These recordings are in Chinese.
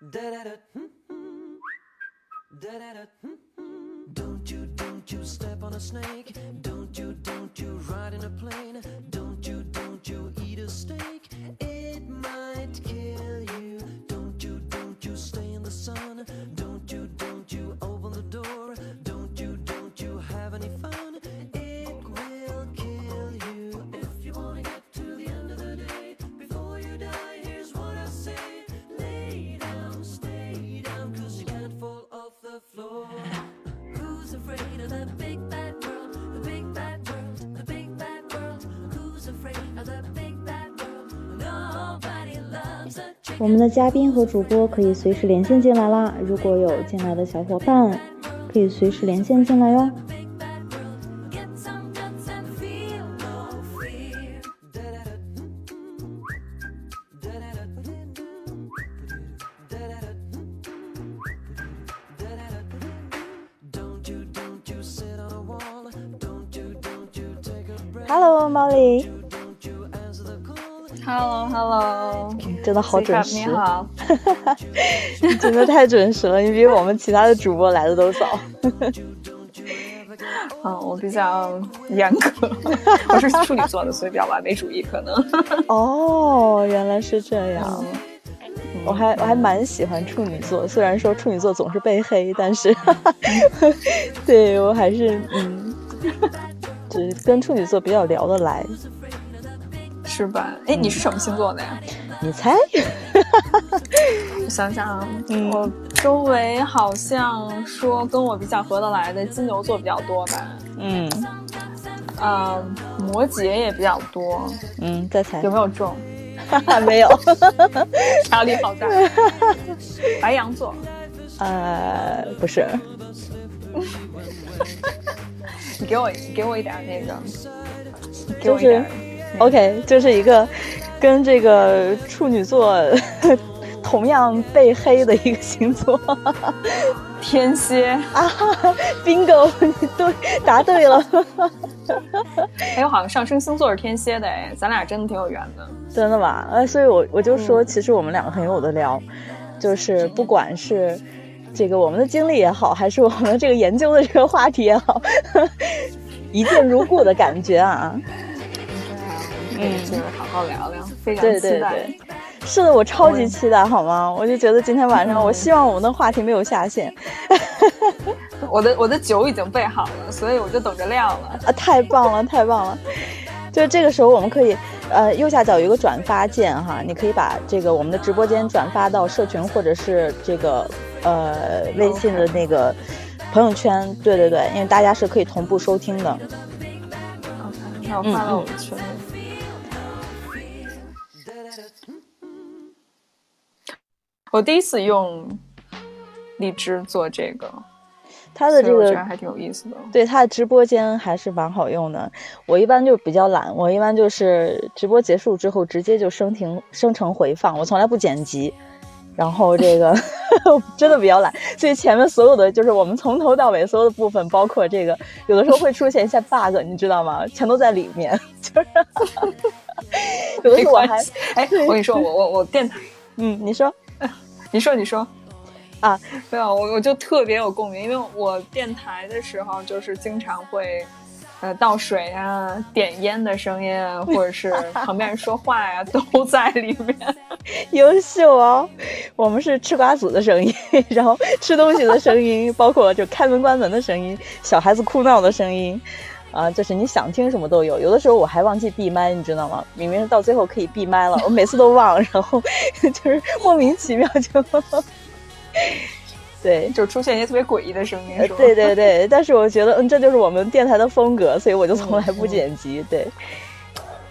Hmm, hmm. Hmm, don't you, don't you step on a snake. Don't you, don't you ride in a plane. Don't you, don't you eat a steak. It might kill you. Don't you, don't you stay in the sun. Don't you, don't 我们的嘉宾和主播可以随时连线进来啦。如果有进来的小伙伴，可以随时连线进来哟。的好准你时，你，真的太准时了，你比我们其他的主播来的都早。嗯，我比较严格，我是处女座的，所以比较完美主义，可能。哦，原来是这样。嗯我还我还蛮喜欢处女座，虽然说处女座总是被黑，但是，对我还是嗯，只跟处女座比较聊得来。是吧？哎，你是什么星座的呀？你猜？我想想啊，嗯我周围好像说跟我比较合得来的金牛座比较多吧，嗯呃，摩羯也比较多，嗯，再猜有没有中？没有？压力好大。白羊座，呃，不是，你给我给我一点那个，给我一点 OK，就是一个跟这个处女座 同样被黑的一个星座 天蝎。啊，bingo，你对，答对了，哎，我好像上升星座是天蝎的，哎，咱俩真的挺有缘的。真的吗？呃，所以我我就说，其实我们两个很有的聊，就是不管是这个我们的经历也好，还是我们这个研究的这个话题也好，一见如故的感觉啊。嗯，就是好好聊聊，非常期待。对，是的，我超级期待，好吗？我就觉得今天晚上，我希望我们的话题没有下线 我的我的酒已经备好了，所以我就等着晾了。啊！太棒了，太棒了！就是这个时候，我们可以，呃，右下角有一个转发键哈，你可以把这个我们的直播间转发到社群或者是这个呃微信的那个朋友圈。对对对，因为大家是可以同步收听的。OK，那我发到我的群里。我第一次用荔枝做这个，它的这个还挺有意思的。对它的直播间还是蛮好用的。我一般就比较懒，我一般就是直播结束之后直接就生停生成回放，我从来不剪辑。然后这个 真的比较懒，所以前面所有的就是我们从头到尾所有的部分，包括这个有的时候会出现一些 bug，你知道吗？全都在里面。就是 有的没时候我还。哎，我跟你说，我我我电台，嗯，你说你说你说 啊，没有，我我就特别有共鸣，因为我电台的时候就是经常会。呃，倒水啊，点烟的声音啊，或者是 旁边人说话呀、都在里面。优秀哦！我们是吃瓜子的声音，然后吃东西的声音，包括就开门关门的声音，小孩子哭闹的声音，啊，就是你想听什么都有。有的时候我还忘记闭麦，你知道吗？明明到最后可以闭麦了，我每次都忘，然后 就是莫名其妙就，对。就出现一些特别诡异的声音，是吧？呃对对对，但是我觉得，嗯，这就是我们电台的风格，所以我就从来不剪辑。对，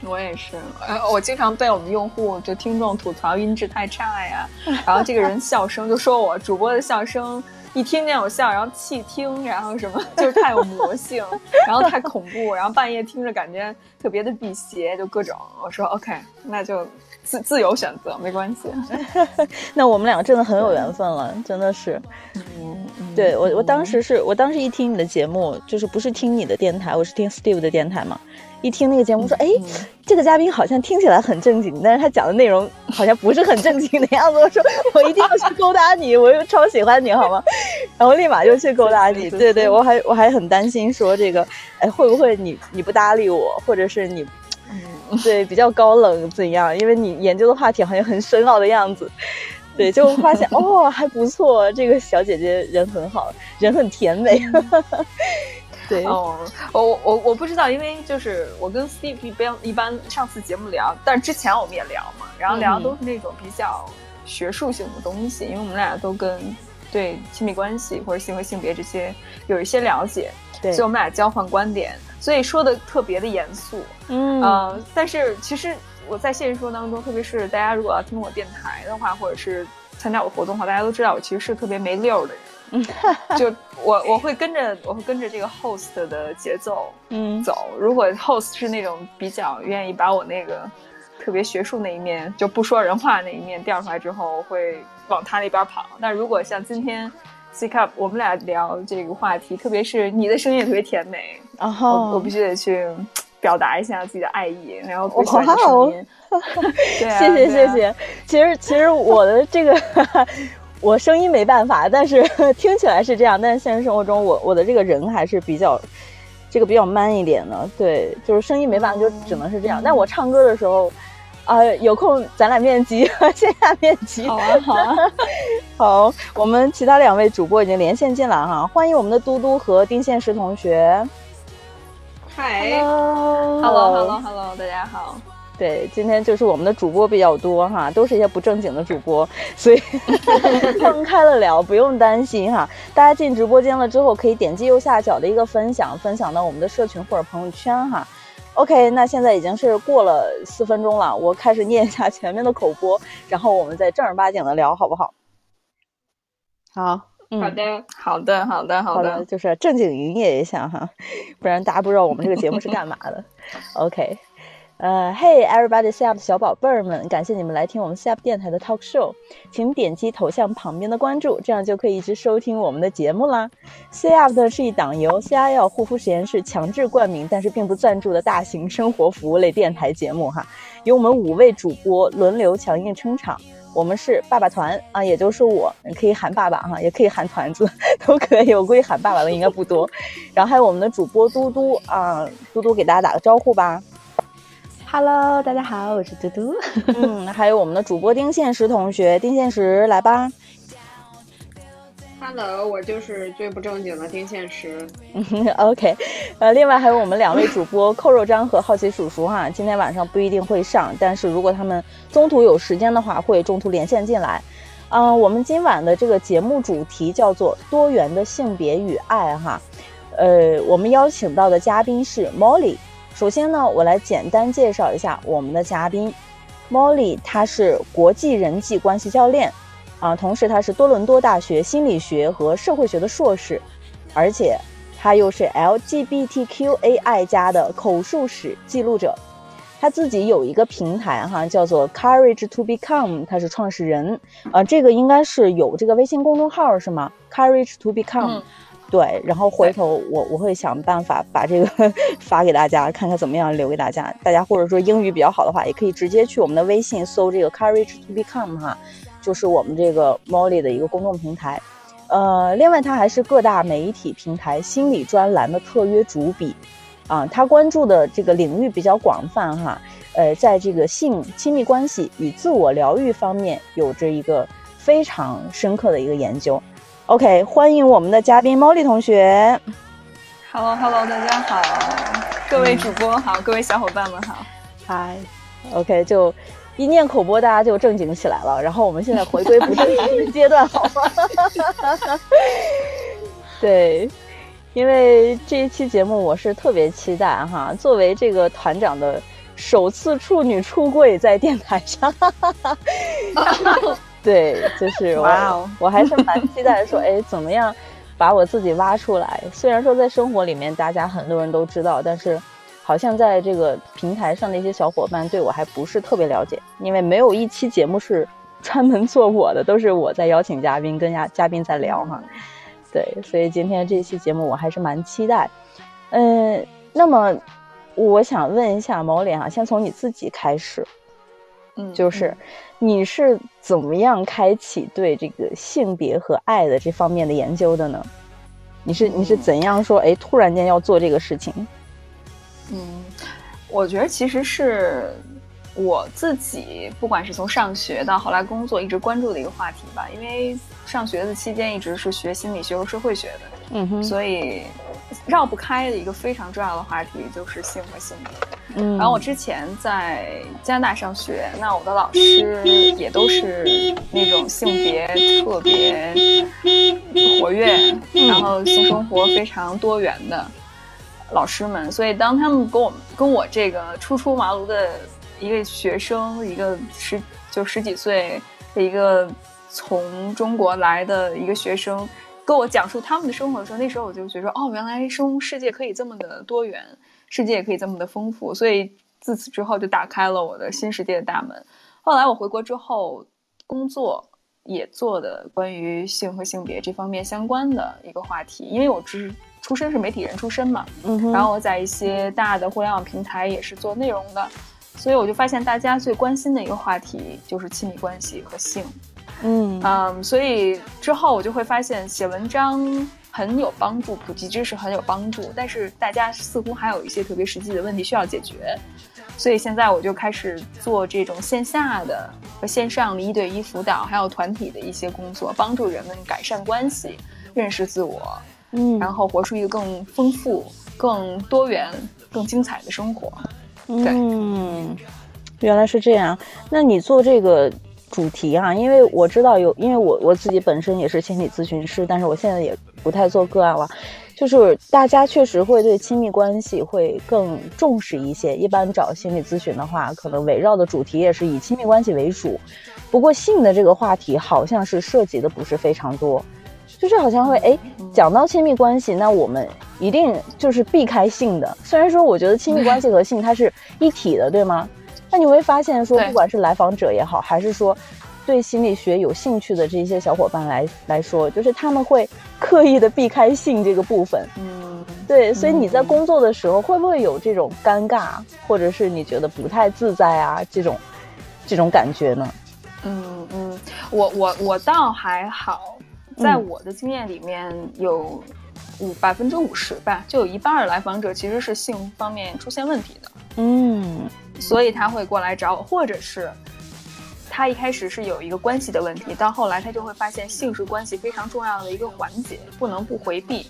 我也是，呃，我经常被我们用户就听众吐槽音质太差呀，然后这个人笑声就说我主播的笑声。一听见我笑，然后弃听，然后什么 就是太有魔性，然后太恐怖，然后半夜听着感觉特别的辟邪，就各种。我说 OK，那就自自由选择，没关系。那我们两个真的很有缘分了，真的是。嗯，对我，我当时是我当时一听你的节目，就是不是听你的电台，我是听 Steve 的电台嘛。一听那个节目说，哎，这个嘉宾好像听起来很正经，但是他讲的内容好像不是很正经的样子。我说我一定要去勾搭你，我又超喜欢你，好吗？然后立马就去勾搭你。对对，我还我还很担心说这个，哎，会不会你你不搭理我，或者是你，对比较高冷怎样？因为你研究的话题好像很深奥的样子。对，就发现哦还不错，这个小姐姐人很好，人很甜美。对哦，我我我不知道，因为就是我跟 Steve 一般一般上次节目聊，但是之前我们也聊嘛，然后聊都是那种比较学术性的东西，因为我们俩都跟对亲密关系或者性和性别这些有一些了解，对，所以我们俩交换观点，所以说的特别的严肃，嗯呃，但是其实我在现实生活当中，特别是大家如果要听我电台的话，或者是参加我活动的话，大家都知道我其实是特别没溜儿的人。就我我会跟着我会跟着这个 host 的节奏嗯走。如果 host 是那种比较愿意把我那个特别学术那一面就不说人话那一面调出来之后，我会往他那边跑。但如果像今天 C cup 我们俩聊这个话题，特别是你的声音也特别甜美，然我后我必须得去表达一下自己的爱意，然后我喜欢声音。对啊谢谢谢谢。其实其实我的这个 我声音没办法，但是听起来是这样，但是现实生活中我我的这个人还是比较这个比较 man 一点的。对，就是声音没办法，就只能是这样。但我唱歌的时候。啊、有空咱俩面基，线下面基。好啊好啊，好，我们其他两位主播已经连线进来哈，欢迎我们的嘟嘟和丁宪石同学。嗨 Hello Hello Hello Hello，大家好。对，今天就是我们的主播比较多哈，都是一些不正经的主播，所以 放开了聊，不用担心哈。大家进直播间了之后，可以点击右下角的一个分享，分享到我们的社群或者朋友圈哈。OK，那现在已经是过了四分钟了，我开始念一下前面的口播，然后我们再正儿八经的聊，好不好？好，嗯，好的，好的，好的，好的，。就是正经营业一下哈，不然大家不知道我们这个节目是干嘛的。OK，呃，Hey everybody C up 的小宝贝儿们，感谢你们来听我们 C up 电台的 Talk Show，请点击头像旁边的关注，这样就可以一直收听我们的节目啦。C up 的是一档由 CIL 护肤实验室强制冠名，但是并不赞助的大型生活服务类电台节目哈，由我们五位主播轮流强硬撑场。我们是爸爸团啊，也就是我，你可以喊爸爸哈，也可以喊团子，都可以。我估计喊爸爸的应该不多。然后还有我们的主播嘟嘟啊，嘟嘟给大家打个招呼吧。Hello，大家好，我是嘟嘟。嗯，还有我们的主播丁宪实同学，丁宪实来吧。Hello，我就是最不正经的丁宪实。OK，呃，另外还有我们两位主播扣肉章和好奇叔叔哈，今天晚上不一定会上，但是如果他们中途有时间的话，会中途连线进来。嗯、我们今晚的这个节目主题叫做多元的性别与爱哈，呃，我们邀请到的嘉宾是 Molly。首先呢，我来简单介绍一下我们的嘉宾，Molly，她是国际人际关系教练，啊，同时她是多伦多大学心理学和社会学的硕士，而且她又是 LGBTQAI 加的口述史记录者。她自己有一个平台哈，叫做 Courage to Become，她是创始人。啊，这个应该是有这个微信公众号是吗？Courage to Become，、对。然后回头我我会想办法把这个 发给大家，看看怎么样留给大家。大家或者说英语比较好的话，也可以直接去我们的微信搜这个 Courage to Become 哈，就是我们这个 Molly 的一个公众平台。呃，另外他还是各大媒体平台心理专栏的特约主笔，啊，他关注的这个领域比较广泛哈，呃，在这个性、亲密关系与自我疗愈方面有着一个非常深刻的一个研究。OK，欢迎我们的嘉宾 Molly 同学。Hello Hello，大家好，各位主播好，各位小伙伴们好。嗨，OK，就一念口播，大家就正经起来了。然后我们现在回归不正经的阶段，好吗？对，因为这一期节目我是特别期待哈，作为这个团长的首次处女出柜在电台上，对，就是我哇哦我还是蛮期待说，哎，怎么样把我自己挖出来？虽然说在生活里面大家很多人都知道，但是好像在这个平台上的一些小伙伴对我还不是特别了解，因为没有一期节目是 专门做我的，都是我在邀请嘉宾，跟嘉嘉宾在聊哈。对，所以今天这期节目我还是蛮期待。嗯，那么我想问一下毛脸啊，先从你自己开始，嗯，就是你是怎么样开启对这个性别和爱的这方面的研究的呢？你是你是怎样说？哎，突然间要做这个事情？嗯，我觉得其实是我自己，不管是从上学到后来工作，一直关注的一个话题吧。因为上学的期间一直是学心理学和社会学的，嗯哼，所以绕不开的一个非常重要的话题就是性和性别。嗯，然后我之前在加拿大上学，那我的老师也都是那种性别特别活跃，然后性生活非常多元的老师们。所以当他们跟我跟我这个初出茅庐的一个学生，一个十就十几岁的一个从中国来的一个学生，跟我讲述他们的生活的时候，那时候我就觉得，哦，原来生世界可以这么的多元。世界也可以这么的丰富，所以自此之后就打开了我的新世界的大门。后来我回国之后，工作也做的关于性和性别这方面相关的一个话题，因为我只是出身是媒体人出身嘛，嗯然后我在一些大的互联网平台也是做内容的，所以我就发现大家最关心的一个话题就是亲密关系和性。嗯嗯，所以之后我就会发现写文章。很有帮助，普及知识很有帮助，但是大家似乎还有一些特别实际的问题需要解决，所以现在我就开始做这种线下的和线上的一对一辅导，还有团体的一些工作，帮助人们改善关系、认识自我，嗯，然后活出一个更丰富、更多元、更精彩的生活。嗯，原来是这样。那你做这个？主题啊，因为我知道有，因为我我自己本身也是心理咨询师，但是我现在也不太做个案了。就是大家确实会对亲密关系会更重视一些，一般找心理咨询的话，可能围绕的主题也是以亲密关系为主。不过性的这个话题好像是涉及的不是非常多，就是好像会哎讲到亲密关系，那我们一定就是避开性的。虽然说我觉得亲密关系和性它是一体的，对吗？那你会发现，说不管是来访者也好，还是说对心理学有兴趣的这些小伙伴来来说，就是他们会刻意的避开性这个部分。嗯，对，所以你在工作的时候会不会有这种尴尬，或者是你觉得不太自在啊这种这种感觉呢？嗯嗯，我我我倒还好，在我的经验里面有五百分之五十吧，就有一半的来访者其实是性方面出现问题的。嗯。所以他会过来找我，或者是他一开始是有一个关系的问题，到后来他就会发现性是关系非常重要的一个环节，不能不回避。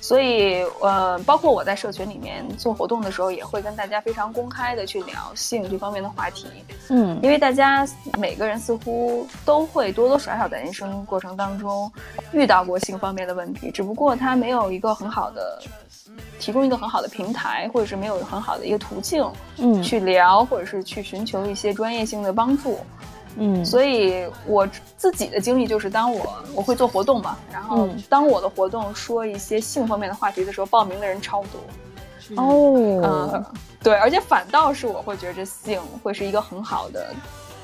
所以，呃，包括我在社群里面做活动的时候，也会跟大家非常公开的去聊性这方面的话题。嗯，因为大家每个人似乎都会多多少少在人生过程当中遇到过性方面的问题，只不过他没有一个很好的。提供一个很好的平台，或者是没有很好的一个途径，嗯，去聊，或者是去寻求一些专业性的帮助，嗯，所以我自己的经历就是，当我我会做活动嘛，然后当我的活动说一些性方面的话题的时候，报名的人超多，哦，嗯，对，而且反倒是我会觉得性会是一个很好的，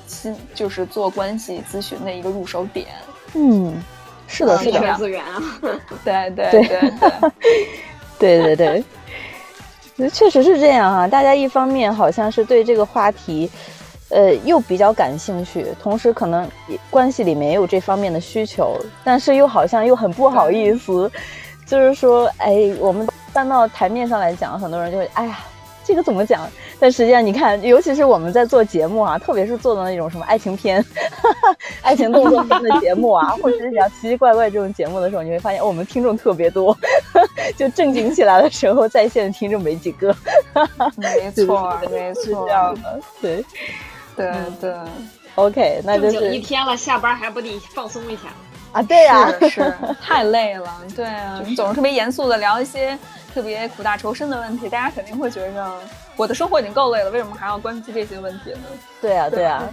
新，就是做关系咨询的一个入手点，嗯，是的，是的，资源啊，对对对对。对对对对对，确实是这样啊！大家一方面好像是对这个话题，呃，又比较感兴趣，同时可能关系里面也有这方面的需求，但是又好像又很不好意思，就是说，哎，我们搬到台面上来讲，很多人就会，哎呀。这个怎么讲？但实际上，你看，尤其是我们在做节目啊，特别是做的那种什么爱情片、爱情动作片的节目啊，或者是讲奇奇怪怪这种节目的时候，你会发现，哦，我们听众特别多，就正经起来的时候，在线的听众没几个。没错，没错，这样的，对，对对。OK，那就是一天了，下班还不得放松一下啊？对呀，是太累了。对啊，总是特别严肃的聊一些。特别苦大仇深的问题，大家肯定会觉着我的生活已经够累了，为什么还要关注这些问题呢？对啊，对啊。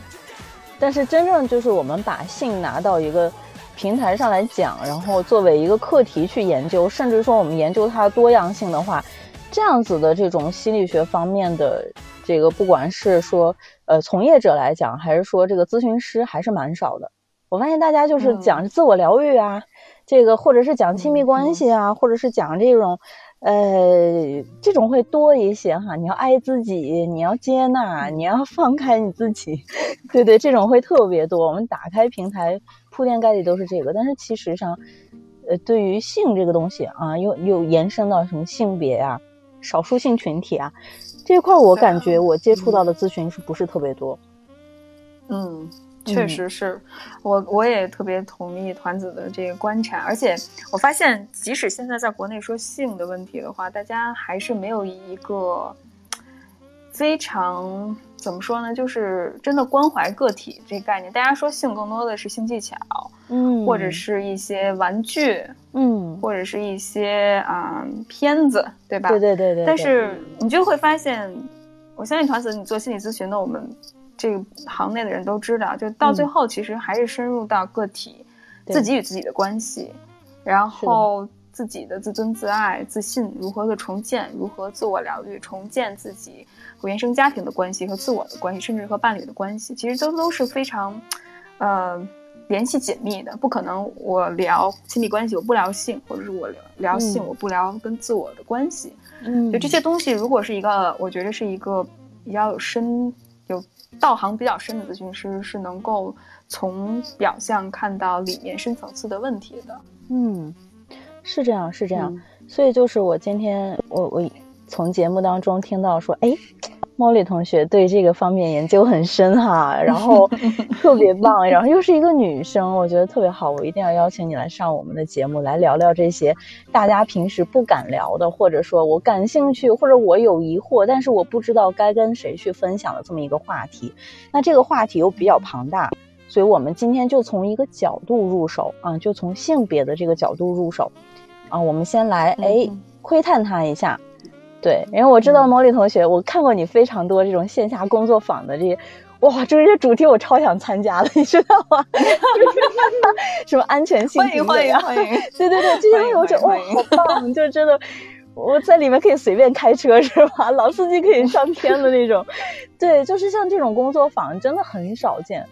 但是真正就是我们把性拿到一个平台上来讲，然后作为一个课题去研究，甚至说我们研究它的多样性的话，这样子的这种心理学方面的这个，不管是说呃从业者来讲，还是说这个咨询师，还是蛮少的。我发现大家就是讲自我疗愈啊，这个或者是讲亲密关系啊，或者是讲这种。呃，这种会多一些哈。你要爱自己，你要接纳，你要放开你自己，对对，这种会特别多。我们打开平台，铺天盖地都是这个。但是其实上，呃，对于性这个东西啊，又又延伸到什么性别呀、少数性群体啊这块，我感觉我接触到的咨询是不是特别多？嗯。确实是我，我也特别同意团子的这个观察，而且我发现，即使现在在国内说性的问题的话，大家还是没有一个非常怎么说呢，就是真的关怀个体这个概念。大家说性更多的是性技巧，嗯，或者是一些玩具，嗯，或者是一些啊片子，对吧？对对对对。但是你就会发现，我相信团子，你做心理咨询的，我们。这个行内的人都知道，就到最后其实还是深入到个体自己与自己的关系，然后自己的自尊、自爱、自信如何的重建，如何自我疗愈、重建自己和原生家庭的关系和自我的关系，甚至和伴侣的关系，其实都都是非常呃联系紧密的。不可能我聊亲密关系我不聊性，或者是我聊聊性我不聊跟自我的关系。嗯，就这些东西，如果是一个，我觉得是一个比较有深有。道行比较深的咨询师是能够从表象看到里面深层次的问题的。嗯，是这样，是这样。所以就是我今天我我从节目当中听到说，哎。茉莉同学对这个方面研究很深哈，然后特别棒，然后又是一个女生，我觉得特别好，我一定要邀请你来上我们的节目，来聊聊这些大家平时不敢聊的，或者说我感兴趣，或者我有疑惑，但是我不知道该跟谁去分享的这么一个话题。那这个话题又比较庞大，所以我们今天就从一个角度入手啊，就从性别的这个角度入手啊，我们先来哎窥探它一下。对，因为我知道毛利同学，我看过你非常多这种线下工作坊的这些，哇，这些主题我超想参加的，你知道吗？什么安全性？欢迎欢迎欢迎！对 对对，这些东西我觉得哇，好棒，就真的我在里面可以随便开车是吧？老司机可以上天的那种。对，就是像这种工作坊真的很少见，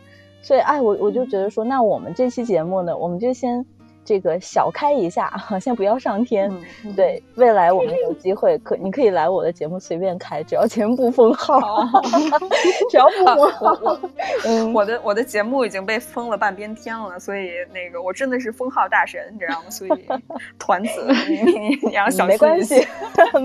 所以哎，我我就觉得说，那我们这期节目呢，我们就先。这个小开一下，先不要上天。对，未来我们有机会可你可以来我的节目随便开，只要钱不封号，只要不封号。嗯，我的我的节目已经被封了半边天了，所以那个我真的是封号大神，你知道吗？所以团子，你你要小心。没关系，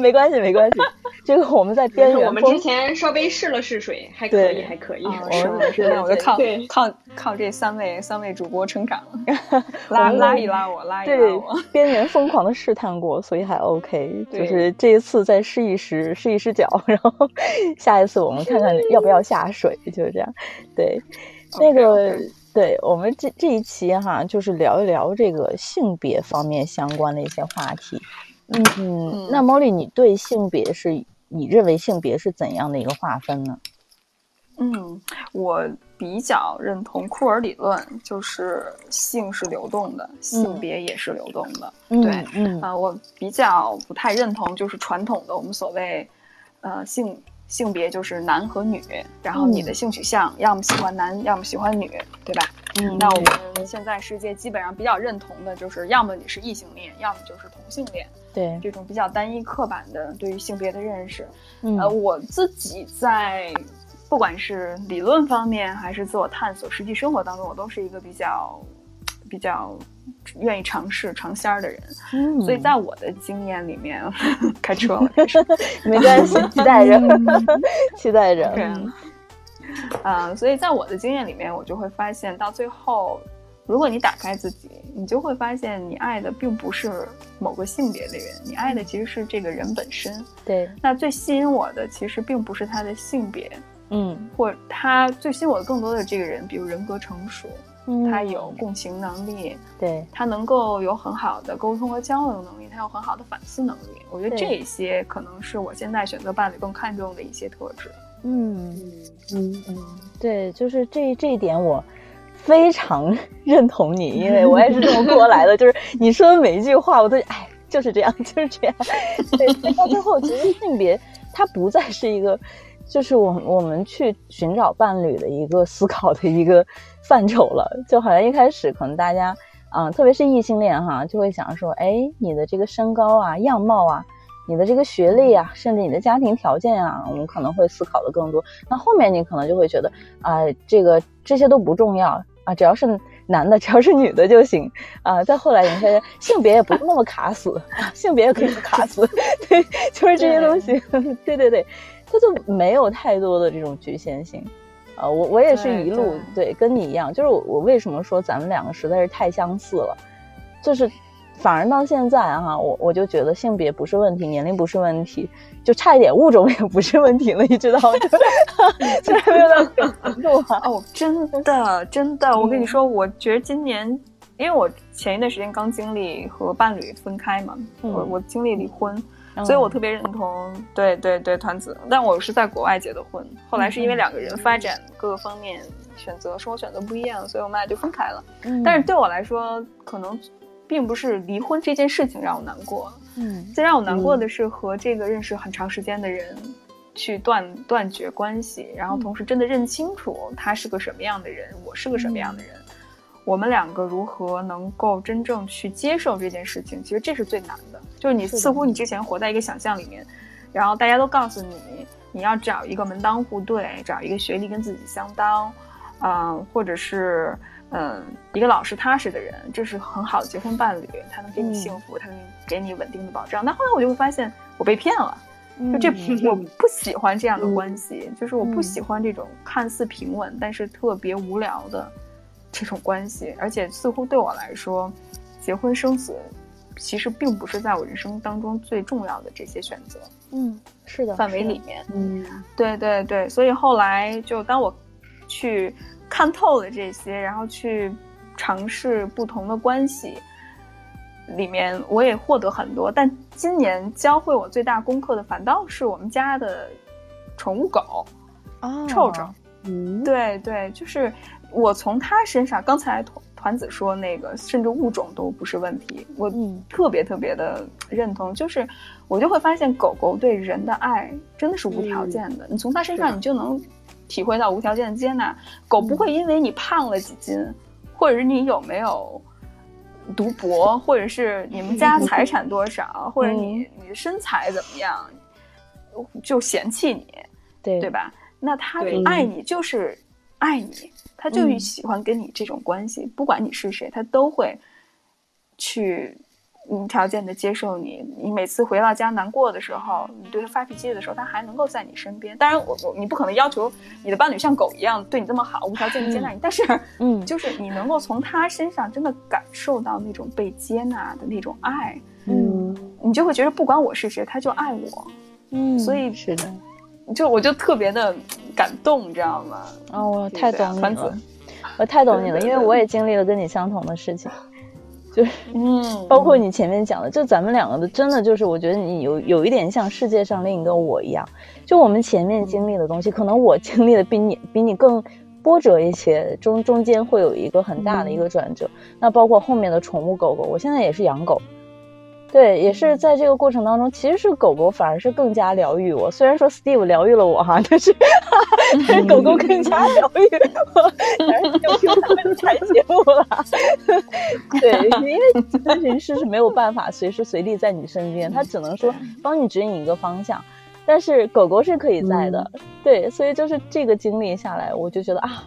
没关系，没关系。这个我们在边缘。我们之前稍微试了试水，还可以，还可以。是的，是的，我就靠靠靠这三位三位主播成长，拉拉一拉。拉我拉一拉我，边缘疯狂的试探过，所以还 OK。就是这一次再试一试，试一试脚，然后 下一次我们看看要不要下水，就是这样。对，那个对我们这这一期哈，就是聊一聊这个性别方面相关的一些话题。嗯嗯，那 Molly，你对性别是你认为性别是怎样的一个划分呢？嗯，我比较认同库尔理论，就是性是流动的，性别也是流动的。对，嗯啊，我比较不太认同，就是传统的我们所谓，呃，性性别就是男和女，然后你的性取向要么喜欢男，要么喜欢女，对吧？嗯，那我们现在世界基本上比较认同的就是，要么你是异性恋，要么就是同性恋。对，这种比较单一刻板的对于性别的认识，呃，我自己在。不管是理论方面还是自我探索，实际生活当中，我都是一个比较比较愿意尝试尝鲜儿的人。嗯，所以在我的经验里面，开车了，开车没关系，期待着，期待着。嗯，所以在我的经验里面，我就会发现，到最后，如果你打开自己，你就会发现，你爱的并不是某个性别的人，你爱的其实是这个人本身。对，那最吸引我的，其实并不是他的性别。嗯，或他最吸引我的更多的这个人，比如人格成熟，嗯，他有共情能力，对他能够有很好的沟通和交流能力，他有很好的反思能力。我觉得这些可能是我现在选择伴侣更看重的一些特质。嗯嗯嗯，对，就是这这一点我非常认同你，因为我也是这么过来的。就是你说的每一句话，我都哎。就是这样，就是这样。对，到最后，其实性别它不再是一个，就是我我们去寻找伴侣的一个思考的一个范畴了。就好像一开始可能大家，嗯，特别是异性恋哈，就会想说，哎，你的这个身高啊、样貌啊。你的这个学历啊，甚至你的家庭条件啊，我们可能会思考的更多。那后面你可能就会觉得，啊，这个这些都不重要啊，只要是男的，只要是女的就行啊。再后来，你发现性别也不那么卡死，性别也可以不卡死，对，就是这些东西，对 对对，它就没有太多的这种局限性。啊，我我也是一路对跟你一样，就是我我为什么说咱们两个实在是太相似了，就是。反而到现在哈，我我就觉得性别不是问题，年龄不是问题，就差一点物种也不是问题了，你知道吗？虽 然没有到这程度哈。哦，真的真的，我跟你说，我觉得今年，因为我前一段时间刚经历和伴侣分开嘛，我我经历离婚，所以我特别认同，对对对，团子，但我是在国外结的婚，后来是因为两个人发展各个方面选择生活选择不一样，所以我们俩就分开了。但是对我来说，可能。并不是离婚这件事情让我难过，嗯，最让我难过的是和这个认识很长时间的人去断断绝关系，然后同时真的认清楚他是个什么样的人，我是个什么样的人，我们两个如何能够真正去接受这件事情，其实这是最难的。就是你似乎你之前活在一个想象里面，然后大家都告诉你你要找一个门当户对，找一个学历跟自己相当，嗯，或者是。嗯，一个老实踏实的人，这是很好的结婚伴侣，他能给你幸福，他能给你稳定的保障。但后来我就会发现，我被骗了，就这我不喜欢这样的关系，就是我不喜欢这种看似平稳但是特别无聊的这种关系。而且似乎对我来说，结婚生子其实并不是在我人生当中最重要的这些选择。嗯，是的，范围里面，嗯，对对对，所以后来就当我去。看透了这些，然后去尝试不同的关系，里面我也获得很多。但今年教会我最大功课的，反倒是我们家的宠物狗，啊，臭臭。嗯，对对，就是我从他身上，刚才团团子说那个，甚至物种都不是问题，我特别特别的认同。就是我就会发现，狗狗对人的爱真的是无条件的，你从它身上你就能。体会到无条件的接纳，狗不会因为你胖了几斤，或者是你有没有读博，或者是你们家财 产多少，或者你你的身材怎么样，就嫌弃你，对对吧？那他爱你就是爱你，他就喜欢跟你这种关系，不管你是谁，他都会去。无条件的接受你，你每次回到家难过的时候，你对他发脾气的时候，他还能够在你身边。当然，我我你不可能要求你的伴侣像狗一样对你这么好，无条件的接纳你。但是，嗯，就是你能够从他身上真的感受到那种被接纳的那种爱，嗯，你就会觉得不管我是谁，他就爱我，嗯，所以是的，就我就特别的感动，你知道吗？哦，我太懂你了，我太懂你了，因为我也经历了跟你相同的事情。就是，嗯，包括你前面讲的，就咱们两个的，真的就是，我觉得你有有一点像世界上另一个我一样。就我们前面经历的东西，可能我经历的比你比你更波折一些，中中间会有一个很大的一个转折。那包括后面的宠物狗狗，我现在也是养狗。对，也是在这个过程当中，其实是狗狗反而是更加疗愈我。虽然说 Steve 疗愈了我哈，但是 但是狗狗更加疗愈我。反正就听他们台节目了。对，因为咨询师是没有办法随时随地在你身边，他只能说帮你指引一个方向。但是狗狗是可以在的。对，所以就是这个经历下来，我就觉得啊，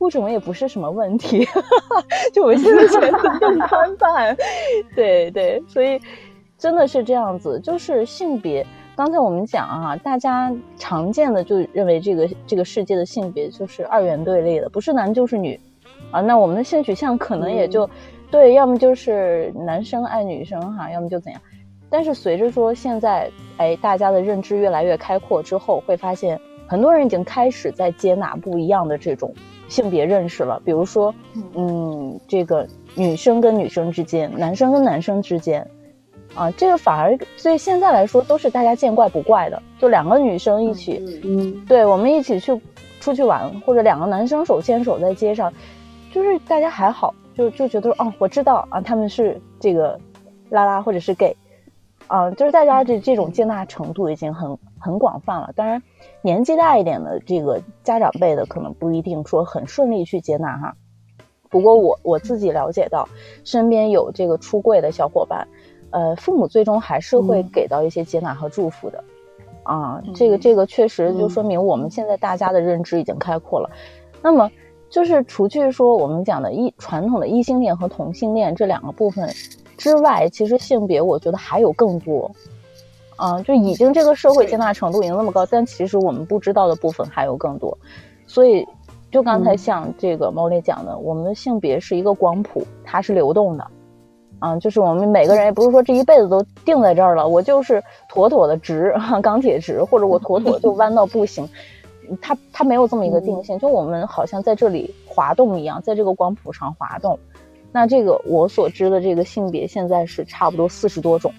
物种也不是什么问题，就我现在觉得更宽泛。对对，所以。真的是这样子，就是性别。刚才我们讲啊，大家常见的就认为这个这个世界的性别就是二元对立的，不是男就是女，啊，那我们的性取向可能也就对，要么就是男生爱女生哈，要么就怎样。但是随着说现在，哎，大家的认知越来越开阔之后，会发现很多人已经开始在接纳不一样的这种性别认识了。比如说，嗯，这个女生跟女生之间，男生跟男生之间。啊，这个反而所以现在来说都是大家见怪不怪的，就两个女生一起，嗯，对我们一起去出去玩，或者两个男生手牵手在街上，就是大家还好，就就觉得哦，我知道啊，他们是这个拉拉或者是 gay，啊、就是大家这这种接纳程度已经很很广泛了。当然，年纪大一点的这个家长辈的可能不一定说很顺利去接纳哈。不过我我自己了解到，身边有这个出柜的小伙伴，呃，父母最终还是会嗯给到一些接纳和祝福的。啊，嗯这个这个确实就嗯说明我们现在大家的认知已经开阔了。那么，就是除去说我们讲的异传统的异性恋和同性恋这两个部分之外，其实性别我觉得还有更多。啊，就已经这个社会接纳程度已经那么高，但其实我们不知道的部分还有更多。所以，就刚才嗯像这个毛利讲的，我们的性别是一个光谱，它是流动的。啊，就是我们每个人也不是说这一辈子都定在这儿了，我就是妥妥的直，钢铁直，或者我妥妥就弯到不行。它它没有这么一个定性，就我们好像在这里滑动一样，在这个光谱上滑动。那这个我所知的这个性别现在是差不多四十多种，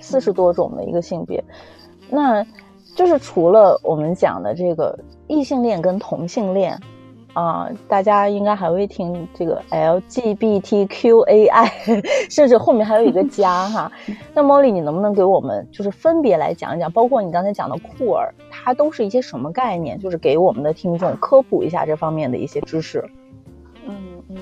四十多种的一个性别。那就是除了我们讲的这个异性恋跟同性恋，啊、大家应该还会听这个 LGBTQAI，甚至后面还有一个加哈。那 Molly，你能不能给我们就是分别来讲一讲，包括你刚才讲的酷儿，它都是一些什么概念？就是给我们的听众科普一下这方面的一些知识。嗯嗯，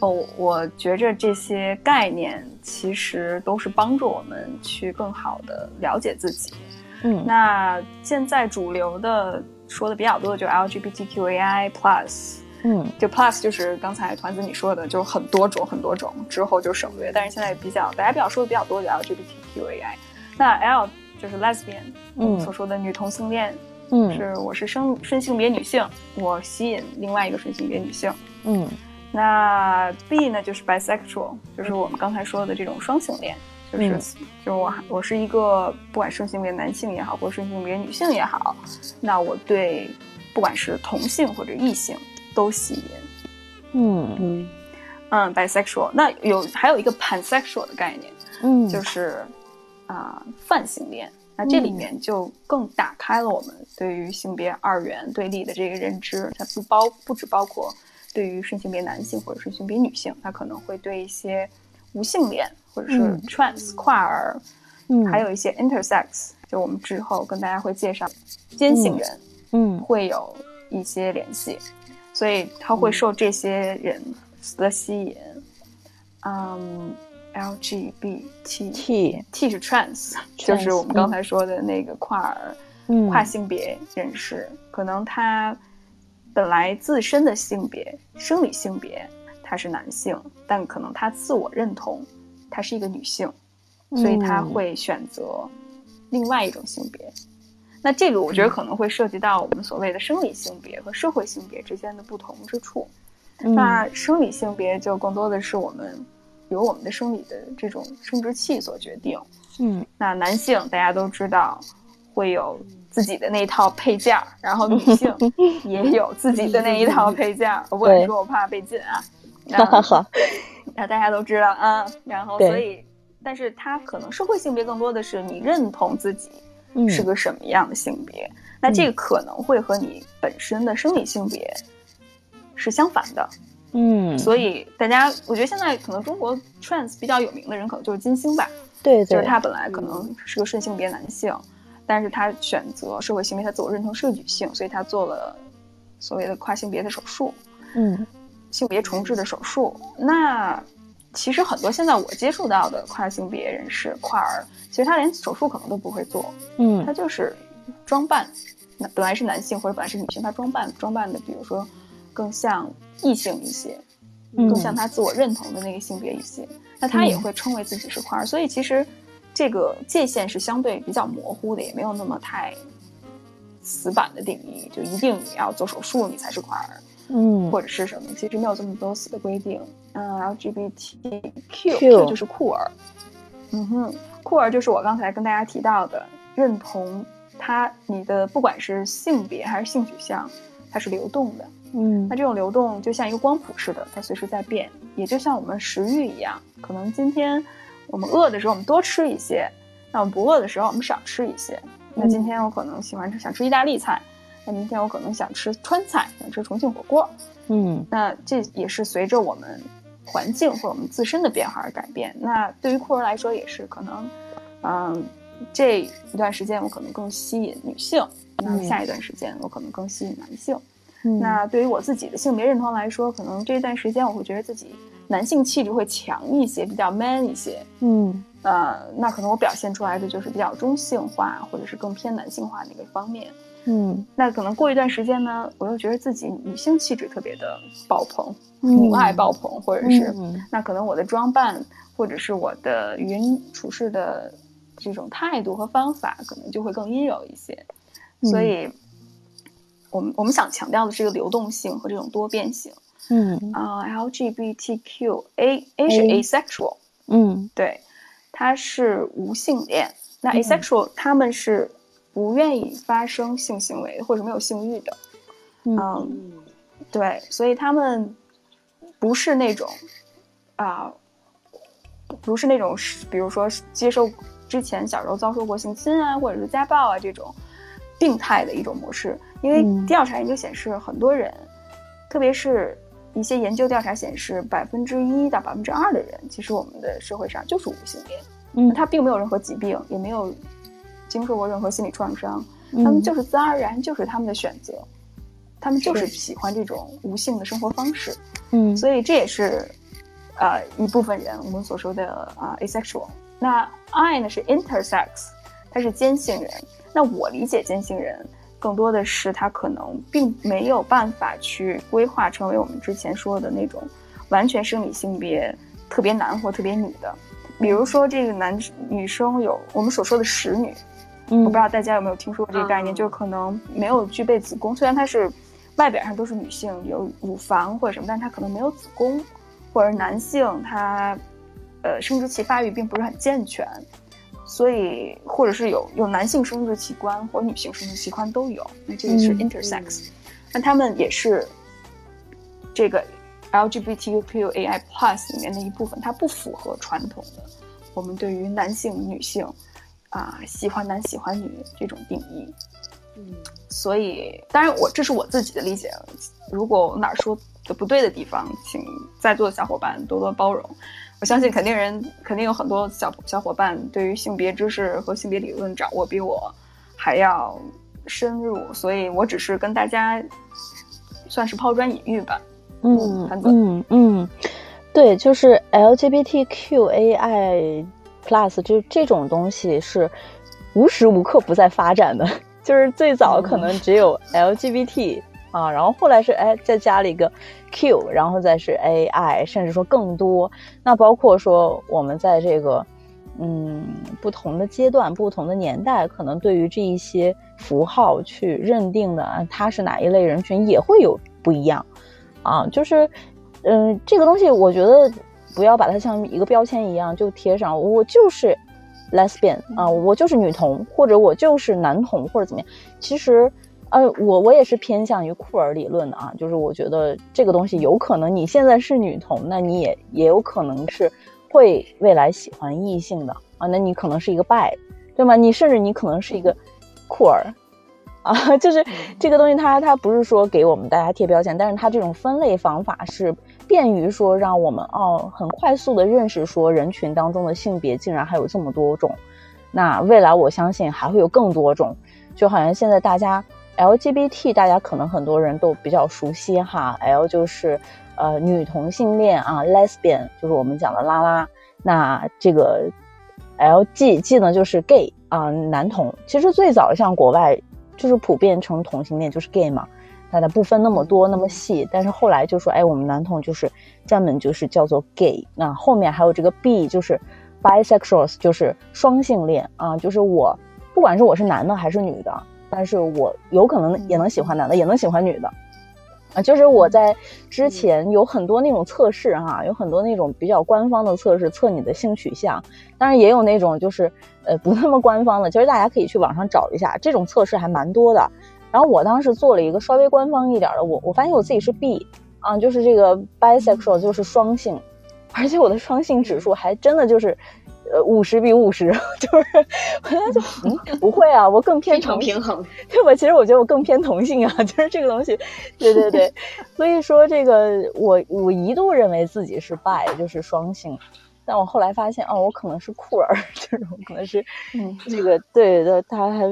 哦，我觉着这些概念其实都是帮助我们去更好的了解自己。嗯那现在主流的说的比较多的就是 LGBTQAI plus，嗯。就 plus 就是刚才团子你说的，就很多种很多种，之后就省略。但是现在比较大家比较说的比较多的 LGBTQAI，那 L 就是 lesbian，嗯。所说的女同性恋，嗯。是我是生生性别女性，我吸引另外一个生性别女性。嗯。那 B 呢，就是 bisexual，就是我们刚才说的这种双性恋，就是、嗯就是我我是一个不管顺性别男性也好，或者顺性别女性也好，那我对不管是同性或者异性都吸引。嗯嗯嗯，bisexual，那有还有一个 pansexual 的概念，嗯，就是啊、泛性恋。那这里面就更打开了我们对于性别二元对立的这个认知，它不包不只包括对于顺性别男性或者顺性别女性，它可能会对一些无性恋或者是嗯。trans 跨儿，嗯。还有一些 intersex，就我们之后跟大家会介绍间性人，嗯。会有一些联系，所以他会受这些人的吸引。嗯，LGBT T T 是 trans，就是我们刚才说的那个跨儿、嗯。跨性别人士，可能他本来自身的性别生理性别他是男性，但可能他自我认同他是一个女性，所以他嗯会选择另外一种性别。那这个我觉得可能会涉及到我们所谓的生理性别和社会性别之间的不同之处。嗯那生理性别就更多的是我们由我们的生理的这种生殖器所决定。嗯那男性大家都知道会有自己的那一套配件儿，然后女性 也有自己的那一套配件儿。我不敢对说，我怕被禁啊。哈哈哈，那大家都知道啊，然后所以，但是他可能社会性别更多的是你认同自己嗯是个什么样的性别，那这个可能会和你本身的生理性别是相反的。嗯，所以大家，我觉得现在可能中国 trans 比较有名的人，可能就是金星吧，对对，就是他本来可能是个顺性别男性，但是他选择社会性别，他自我认同是个女性，所以他做了所谓的跨性别的手术。嗯性别重置的手术。那其实很多现在我接触到的跨性别人士、跨儿，其实他连手术可能都不会做，嗯他嗯就是装扮。那本来是男性或者本来是女性，他装扮装扮的，比如说更像异性一些，嗯更像他自我认同的那个性别一些。那他也会称为自己是跨儿，所以其实这个界限是相对比较模糊的，也没有那么太死板的定义，就一定你要做手术你才是跨儿。嗯或者是什么，其实没有这么多死的规定。嗯，LGBTQ 就是酷儿，嗯哼，酷儿就是我刚才跟大家提到的，认同他你的不管是性别还是性取向，它是流动的。嗯那这种流动就像一个光谱似的，它随时在变，也就像我们食欲一样，可能今天我们饿的时候我们多吃一些，那我们不饿的时候我们少吃一些。那今天我可能喜欢吃想吃意大利菜，那明天我可能想吃川菜，想吃重庆火锅。嗯那这也是随着我们环境或者我们自身的变化而改变。那对于酷儿来说也是可能，嗯，这一段时间我可能更吸引女性，那嗯下一段时间我可能更吸引男性。嗯那对于我自己的性别认同来说，可能这一段时间我会觉得自己男性气质会强一些，比较 man 一些。嗯呃，那可能我表现出来的就是比较中性化，或者是更偏男性化的一个方面。嗯。那可能过一段时间呢，我又觉得自己女性气质特别的爆棚，嗯母爱爆棚，或者是、嗯。那可能我的装扮或者是我的语言处事的这种态度和方法，可能就会更阴柔一些。嗯。所以，我们我们想强调的是一个流动性和这种多变性嗯。啊、LGBTQ A A 是 asexual，嗯。对，它是无性恋。那嗯。asexual 他们是不愿意发生性行为或者没有性欲的，嗯。嗯，对，所以他们不是那种啊、不是那种是比如说是接受之前小时候遭受过性侵啊，或者是家暴啊这种病态的一种模式。因为嗯。调查研究显示，很多人，特别是一些研究调查显示，百分之一到百分之二的人，其实我们的社会上就是无性恋，嗯。他并没有任何疾病，也没有经受过任何心理创伤，嗯他们就是自然而然就是他们的选择，他们就是喜欢这种无性的生活方式，嗯所以这也是呃一部分人我们所说的啊、asexual。那 I 呢是 intersex，他是兼性人。那我理解兼性人更多的是他可能并没有办法去规划成为我们之前说的那种完全生理性别特别男或特别女的。比如说这个男女生有我们所说的使女，嗯。我不知道大家有没有听说过这个概念，嗯。就是可能没有具备子宫，虽然它是外表上都是女性，有乳房或者什么，但它可能没有子宫，或者男性他呃生殖器发育并不是很健全，所以或者是有有男性生殖器官或者女性生殖器官都有，那这个是嗯 intersex，、那他们也是这个 LGBTQIA plus 里面的一部分，它不符合传统的我们对于男性、女性啊喜欢男喜欢女这种定义。嗯所以，当然我这是我自己的理解，如果我哪儿说的不对的地方，请在座的小伙伴多多包容。我相信肯定人肯定有很多小小伙伴对于性别知识和性别理论掌握比我还要深入，所以我只是跟大家算是抛砖引玉吧。嗯盘子嗯嗯，对，就是 LGBTQAI plus 就这种东西是无时无刻不在发展的，就是最早可能只有 LGBT、啊，然后后来是哎再加了一个 Q，然后再是 AI，甚至说更多。那包括说我们在这个嗯不同的阶段、不同的年代，可能对于这一些符号去认定的啊它是哪一类人群也会有不一样。啊，就是，嗯、这个东西我觉得不要把它像一个标签一样就贴上，我就是 lesbian 啊，我就是女同，或者我就是男同，或者怎么样。其实，呃，我我也是偏向于酷儿理论的啊，就是我觉得这个东西有可能你现在是女同，那你也也有可能是会未来喜欢异性的啊，那你可能是一个 bi，对吗？你甚至你可能是一个酷儿。啊，就是这个东西它，它不是说给我们大家贴标签，但是它这种分类方法是便于说让我们哦很快速的认识说人群当中的性别竟然还有这么多种，那未来我相信还会有更多种，就好像现在大家 LGBT 大家可能很多人都比较熟悉哈，L 就是呃女同性恋啊，lesbian 就是我们讲的拉拉，那这个 LG G 呢就是 gay 啊、男同，其实最早像国外。就是普遍成同性恋就是 gay 嘛，那它不分那么多那么细，但是后来就说，哎，我们男同就是专门就是叫做 gay，那后面还有这个 B 就是 bisexuals 就是双性恋啊，就是我不管是我是男的还是女的，但是我有可能也能喜欢男的，也能喜欢女的。啊，就是我在之前有很多那种测试哈，有很多那种比较官方的测试，测你的性取向，当然也有那种就是呃不那么官方的，其实大家可以去网上找一下，这种测试还蛮多的。然后我当时做了一个稍微官方一点的，我我发现我自己是 B 啊，就是这个 bisexual 就是双性，而且我的双性指数还真的就是呃五十比五十，就是我觉得就嗯不会啊，我更偏非常同性平衡。对吧？其实我觉得我更偏同性啊，就是这个东西，对对对，所以说这个我我一度认为自己是 bi，就是双性，但我后来发现哦，我可能是酷儿，这种可能是嗯这个对的，他还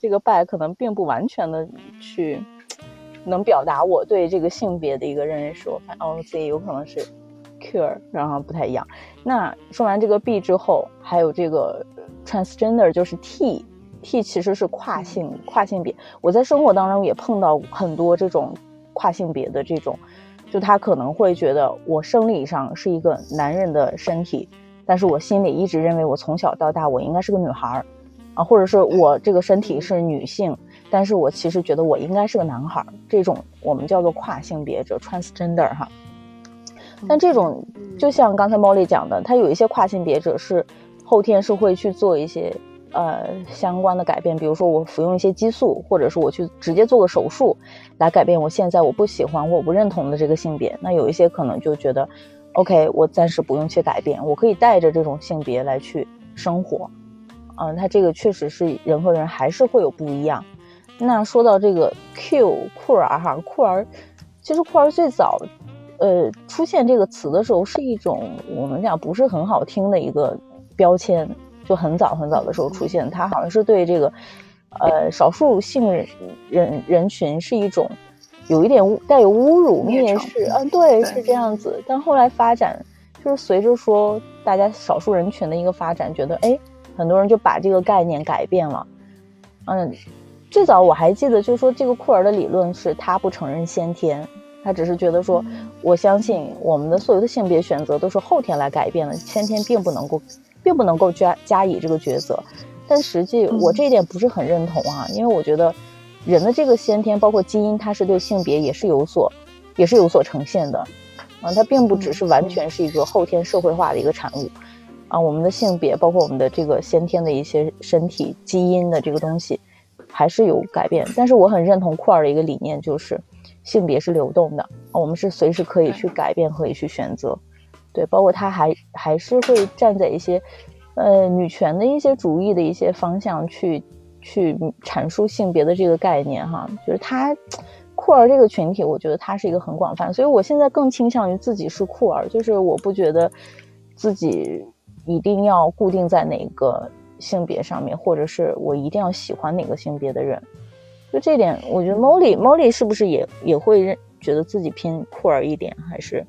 这个 bi 可能并不完全的去能表达我对这个性别的一个认识，我发现哦自己有可能是 queer，然后不太一样。那说完这个 B 之后，还有这个 transgender，就是 T。T 其实是跨性跨性别，我在生活当中也碰到很多这种跨性别的这种，就他可能会觉得我生理上是一个男人的身体，但是我心里一直认为我从小到大我应该是个女孩儿，啊，或者是我这个身体是女性，但是我其实觉得我应该是个男孩儿，这种我们叫做跨性别者 transgender 哈。但这种就像刚才 Molly 讲的，他有一些跨性别者是后天是会去做一些呃相关的改变，比如说我服用一些激素，或者是我去直接做个手术来改变我现在我不喜欢或我不认同的这个性别。那有一些可能就觉得，OK，我暂时不用去改变，我可以带着这种性别来去生活。嗯，它这个确实是人和人还是会有不一样。那说到这个 Q 酷儿哈，酷儿其实酷儿最早呃出现这个词的时候是一种我们讲不是很好听的一个标签，就很早很早的时候出现，它好像是对这个呃少数性人人人群是一种有一点侮带有侮辱蔑视，嗯，对，对是这样子。但后来发展就是随着说大家少数人群的一个发展，觉得哎，很多人就把这个概念改变了，嗯。最早我还记得，就是说这个库尔的理论是他不承认先天，他只是觉得说，我相信我们的所有的性别选择都是后天来改变的，先天并不能够，并不能够加加以这个抉择。但实际我这一点不是很认同啊，因为我觉得人的这个先天，包括基因，它是对性别也是有所，也是有所呈现的，啊，它并不只是完全是一个后天社会化的一个产物，啊，我们的性别，包括我们的这个先天的一些身体基因的这个东西。还是有改变，但是我很认同库尔的一个理念，就是性别是流动的，我们是随时可以去改变，可以去选择。对，包括他还还是会站在一些呃女权的一些主义的一些方向去去阐述性别的这个概念哈，就是他酷儿这个群体，我觉得他是一个很广泛，所以我现在更倾向于自己是酷儿，就是我不觉得自己一定要固定在哪个。性别上面，或者是我一定要喜欢哪个性别的人，就这点，我觉得 Molly Molly 是不是也也会认觉得自己偏酷儿一点，还是？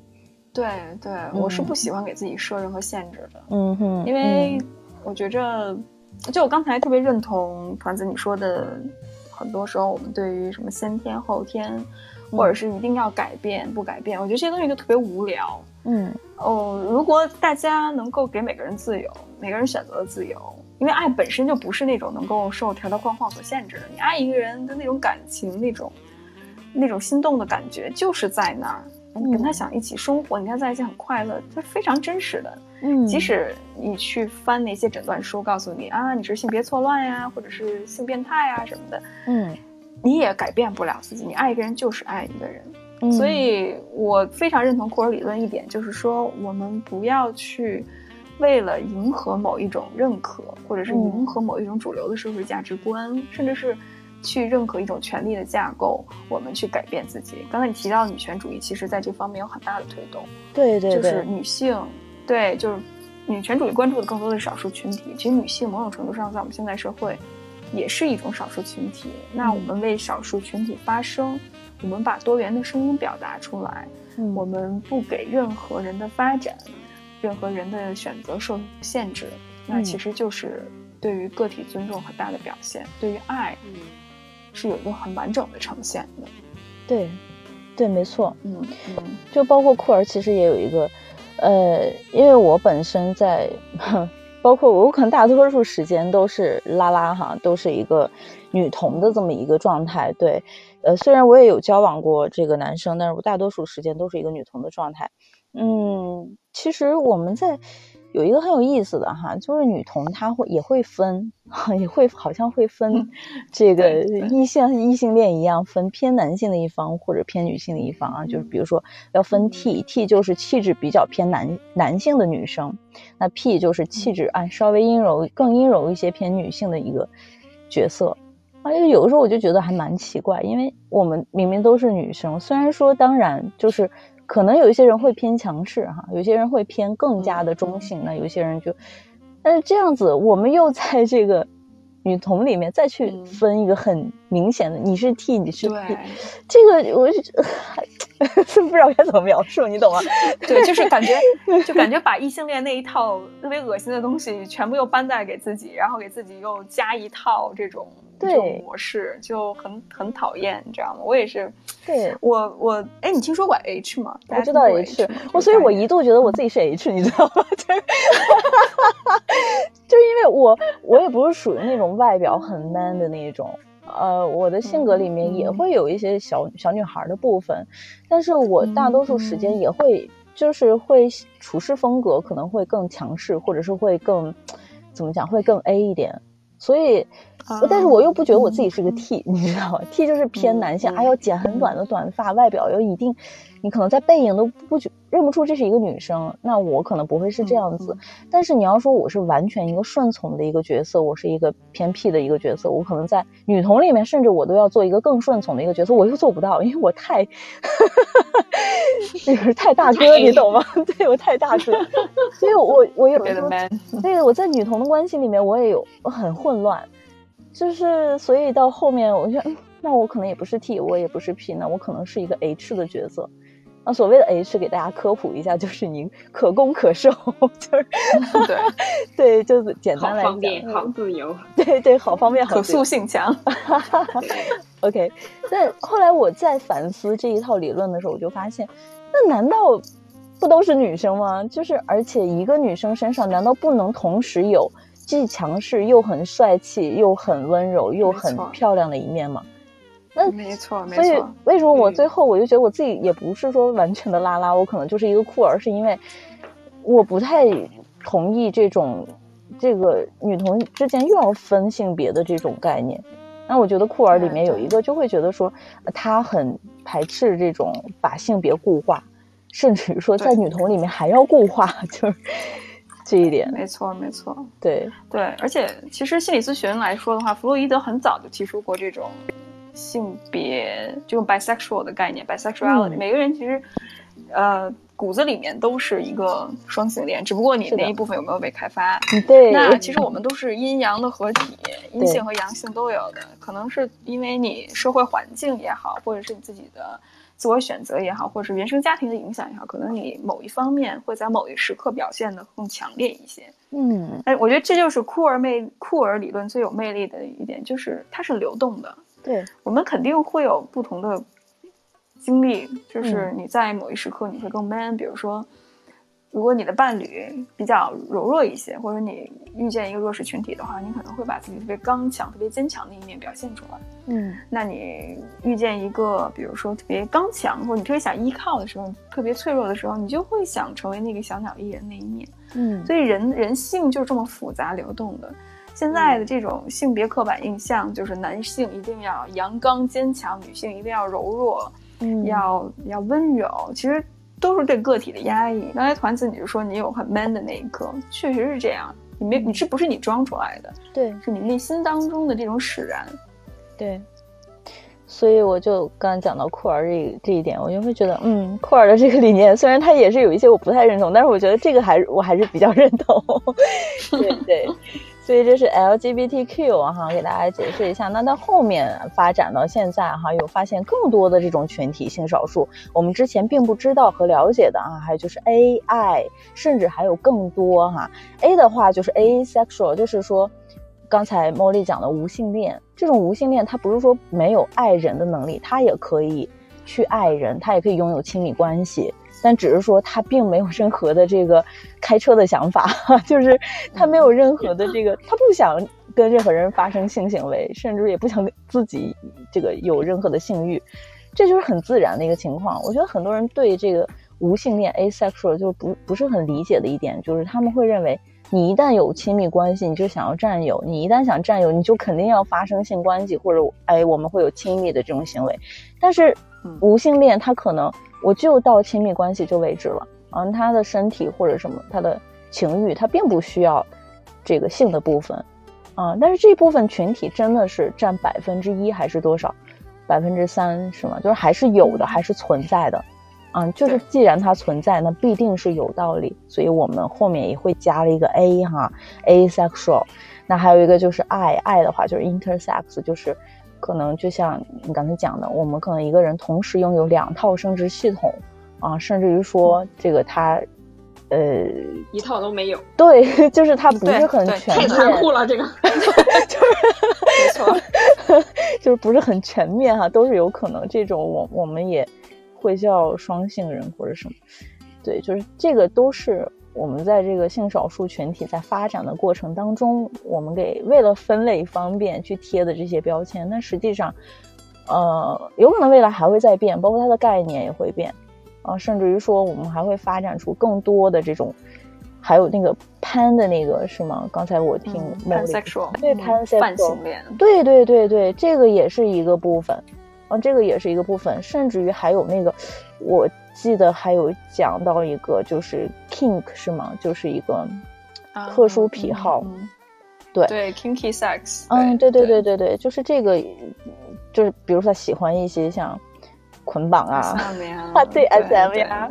对对，我是不喜欢给自己设任何限制的，嗯哼，因为我觉着，就我刚才特别认同团子你说的，很多时候我们对于什么先天后天，或者是一定要改变不改变，我觉得这些东西就特别无聊。嗯哦，如果大家能够给每个人自由，每个人选择的自由。因为爱本身就不是那种能够受条条框框所限制的，你爱一个人的那种感情，那种那种心动的感觉，就是在那儿。你跟他想一起生活，你跟他在一起很快乐，它非常真实的。嗯，即使你去翻那些诊断书，告诉你啊，你是性别错乱呀，或者是性变态啊什么的，嗯，你也改变不了自己。你爱一个人就是爱一个人。嗯所以我非常认同库尔理论一点，就是说我们不要去。为了迎合某一种认可，或者是迎合某一种主流的社会价值观，甚至是去任何一种权力的架构，我们去改变自己。刚才你提到女权主义，其实在这方面有很大的推动。对对对，就是女性，对，就是女权主义关注的更多的是少数群体。其实女性某种程度上在我们现在社会也是一种少数群体。那我们为少数群体发声，我们把多元的声音表达出来，嗯我们不给任何人的发展。任何人的选择受限制，那其实就是对于个体尊重很大的表现，对于爱是有一个很完整的呈现的。对，对，没错，嗯嗯，就包括库尔，其实也有一个，呃，因为我本身在，包括我可能大多数时间都是拉拉哈，都是一个女童的这么一个状态。对，呃，虽然我也有交往过这个男生，但是我大多数时间都是一个女童的状态。嗯，其实我们在有一个很有意思的哈，就是女同她会也会分，也会好像会分这个异性异性恋一样分偏男性的一方或者偏女性的一方啊，就是比如说要分 T，T 就是气质比较偏男男性的女生，那 P 就是气质啊稍微阴柔更阴柔一些偏女性的一个角色。而且有的时候我就觉得还蛮奇怪，因为我们明明都是女生，虽然说当然就是可能有一些人会偏强势哈，有些人会偏更加的中性，那有些人就，但是这样子我们又在这个女同里面再去嗯分一个很明显的，你是 T，你是 P，对这个我就是 不知道该怎么描述，你懂吗？对，就是感觉就感觉把异性恋那一套特别恶心的东西全部又搬在给自己，然后给自己又加一套这种这种模式，就很很讨厌，你知道吗？我也是，对。我我哎，你听说过 H 吗？我知道 H，我所以，我一度觉得我自己是 H，你知道吗？就是，就是因为我我也不是属于那种外表很 man 的那一种，呃，我的性格里面也嗯会有一些小小女孩的部分，但是我大多数时间也会就是会处事风格可能会更强势，或者是会更怎么讲会更 A 一点，所以。但是我又不觉得我自己是个 T，、你知道吗？T 就是偏男性，嗯还要剪很短的短发，外表又一定，你可能在背影都不觉认不出这是一个女生。那我可能不会是这样子，但是你要说我是完全一个顺从的一个角色，我是一个偏 P 的一个角色，我可能在女同里面，甚至我都要做一个更顺从的一个角色，我又做不到，因为我太，那 个太大哥，你懂吗？对我太大哥，所以我我有别的的时候 man，对，我在女同的关系里面，我也有很混乱，就是所以到后面，我觉得，嗯，那我可能也不是 T，我也不是 P，那我可能是一个 H 的角色。那所谓的 H，给大家科普一下，就是您可攻可受，就是对，对，就是简单来讲，方便，好自由。对对，好方便，好可塑性强。OK，但后来我在反思这一套理论的时候，我就发现，那难道不都是女生吗？就是而且一个女生身上难道不能同时有既强势又很帅气又很温柔又很漂亮的一面嘛？那没错，没错所以。为什么我嗯最后我就觉得我自己也不是说完全的拉拉，我可能就是一个酷儿，是因为我不太同意这种这个女同之间又要分性别的这种概念。那我觉得酷儿里面有一个就会觉得说，呃他很排斥这种把性别固化，甚至于说在女同里面还要固化，就是这一点。没错，没错，对，对，而且其实心理咨询来说的话，弗洛伊德很早就提出过这种性别，这种 bisexual 的概念，bisexuality、嗯每个人其实，呃，骨子里面都是一个双性恋，只不过你那一部分有没有被开发。对，那其实我们都是阴阳的合体，阴性和阳性都有的。可能是因为你社会环境也好，或者是你自己的自我选择也好，或者是原生家庭的影响也好，可能你某一方面会在某一时刻表现的更强烈一些。嗯，哎，我觉得这就是酷儿魅酷儿理论最有魅力的一点，就是它是流动的。对，我们肯定会有不同的经历，就是嗯你在某一时刻你会更 man，比如说，如果你的伴侣比较柔弱一些，或者你遇见一个弱势群体的话，你可能会把自己特别刚强、特别坚强的一面表现出来。嗯，那你遇见一个，比如说特别刚强，或者你特别想依靠的时候，特别脆弱的时候，你就会想成为那个小鸟依人那一面。嗯，所以人人性就是这么复杂流动的。现在的这种性别刻板印象，就是男性一定要阳刚坚强，女性一定要柔弱，嗯要要温柔，其实都是对个体的压抑。刚才团子你就说你有很 man 的那一刻，确实是这样。你没，你这不是你装出来的，对。是你内心当中的这种使然。对，所以我就刚刚讲到库尔这这一点，我就会觉得，嗯，库尔的这个理念，虽然他也是有一些我不太认同，但是我觉得这个还是我还是比较认同。对 对，所以这是 LGBTQ 啊哈，给大家解释一下。那到后面发展到现在哈，有发现更多的这种群体性少数，我们之前并不知道和了解的啊，还有就是 AI，甚至还有更多哈。A 的话就是 asexual，就是说。刚才茉莉讲的无性恋，这种无性恋，它不是说没有爱人的能力，它也可以去爱人，他也可以拥有亲密关系，但只是说他并没有任何的这个开车的想法，就是他没有任何的这个，他不想跟任何人发生性行为，甚至也不想自己这个有任何的性欲，这就是很自然的一个情况。我觉得很多人对这个无性恋 asexual 就不不是很理解的一点，就是他们会认为你一旦有亲密关系，你就想要占有；你一旦想占有，你就肯定要发生性关系，或者哎我们会有亲密的这种行为。但是嗯无性恋他可能我就到亲密关系就为止了，嗯，他的身体或者什么他的情欲，他并不需要这个性的部分。啊、但是这部分群体真的是占百分之一还是多少？百分之三是吗？就是还是有的，还是存在的。嗯、就是既然它存在，那必定是有道理，所以我们后面也会加了一个 A 哈，asexual。那还有一个就是爱，爱的话就是 intersex，就是可能就像你刚才讲的，我们可能一个人同时拥有两套生殖系统啊，甚至于说这个他，呃，一套都没有，对，就是他不是很全面，太残酷了。这个没错，就是不是很全面哈，都是有可能。这种我我们也会叫双性人或者什么，对，就是这个都是我们在这个性少数群体在发展的过程当中，我们给为了分类方便去贴的这些标签。但实际上，呃，有可能未来还会再变，包括它的概念也会变，啊、甚至于说我们还会发展出更多的这种。还有那个 pan 的那个是吗？刚才我听嗯 Molly- pansexual，对嗯 pansexual 泛性恋，对对对对，这个也是一个部分，啊，这个也是一个部分，甚至于还有那个，我记得还有讲到一个就是 kink 是吗？就是一个啊特殊癖好，嗯嗯对。对，kinky sex，嗯，对对对对。对对，就是这个，就是比如说他喜欢一些像捆绑啊 啊，对对 SM 呀，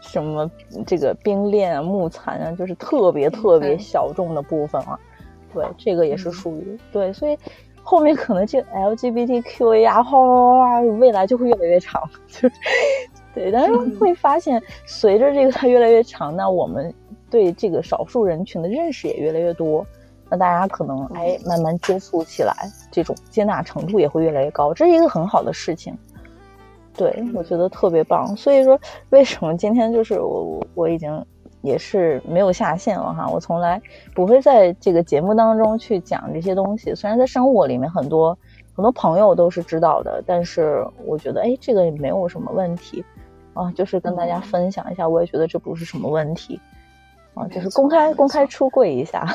什么这个冰链啊、木残啊，就是特别特别小众的部分啊。对，这个也是嗯。属于、对，所以后面可能这个 LGBTQ 呀，哗哗哗，未来就会越来越长，就是对，但是会发现随着这个它越来越长，那我们对这个少数人群的认识也越来越多。那大家可能哎慢慢接触起来，这种接纳程度也会越来越高，这是一个很好的事情。对，我觉得特别棒。所以说，为什么今天就是我我我已经也是没有下线了哈？我从来不会在这个节目当中去讲这些东西。虽然在生活里面很多很多朋友都是知道的，但是我觉得哎，这个也没有什么问题啊，就是跟大家嗯分享一下，我也觉得这不是什么问题。啊，就是公开公开出柜一下，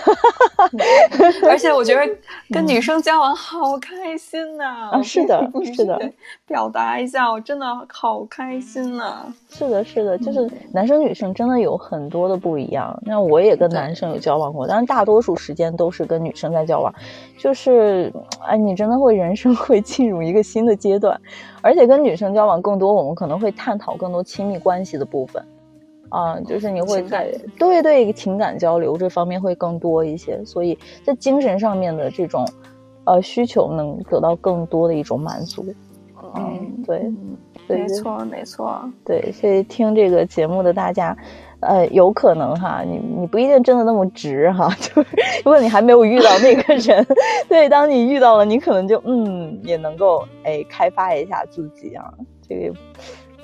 而且我觉得 跟女生交往好开心呐、啊是的是的。表达一下，我真的好开心呐、是的，是的，嗯就是男生女生真的有很多的不一样。那我也跟男生有交往过，但是大多数时间都是跟女生在交往。就是，哎，你真的会人生 会进入一个新的阶段，而且跟女生交往更多，我们可能会探讨更多亲密关系的部分。啊，就是你会在对对情感交流这方面会更多一些，所以在精神上面的这种呃需求能得到更多的一种满足。嗯，对，嗯对对没错没错，对，所以听这个节目的大家，呃，有可能哈，你你不一定真的那么直哈，就是如果你还没有遇到那个人，对，当你遇到了，你可能就嗯，也能够哎开发一下自己啊，这个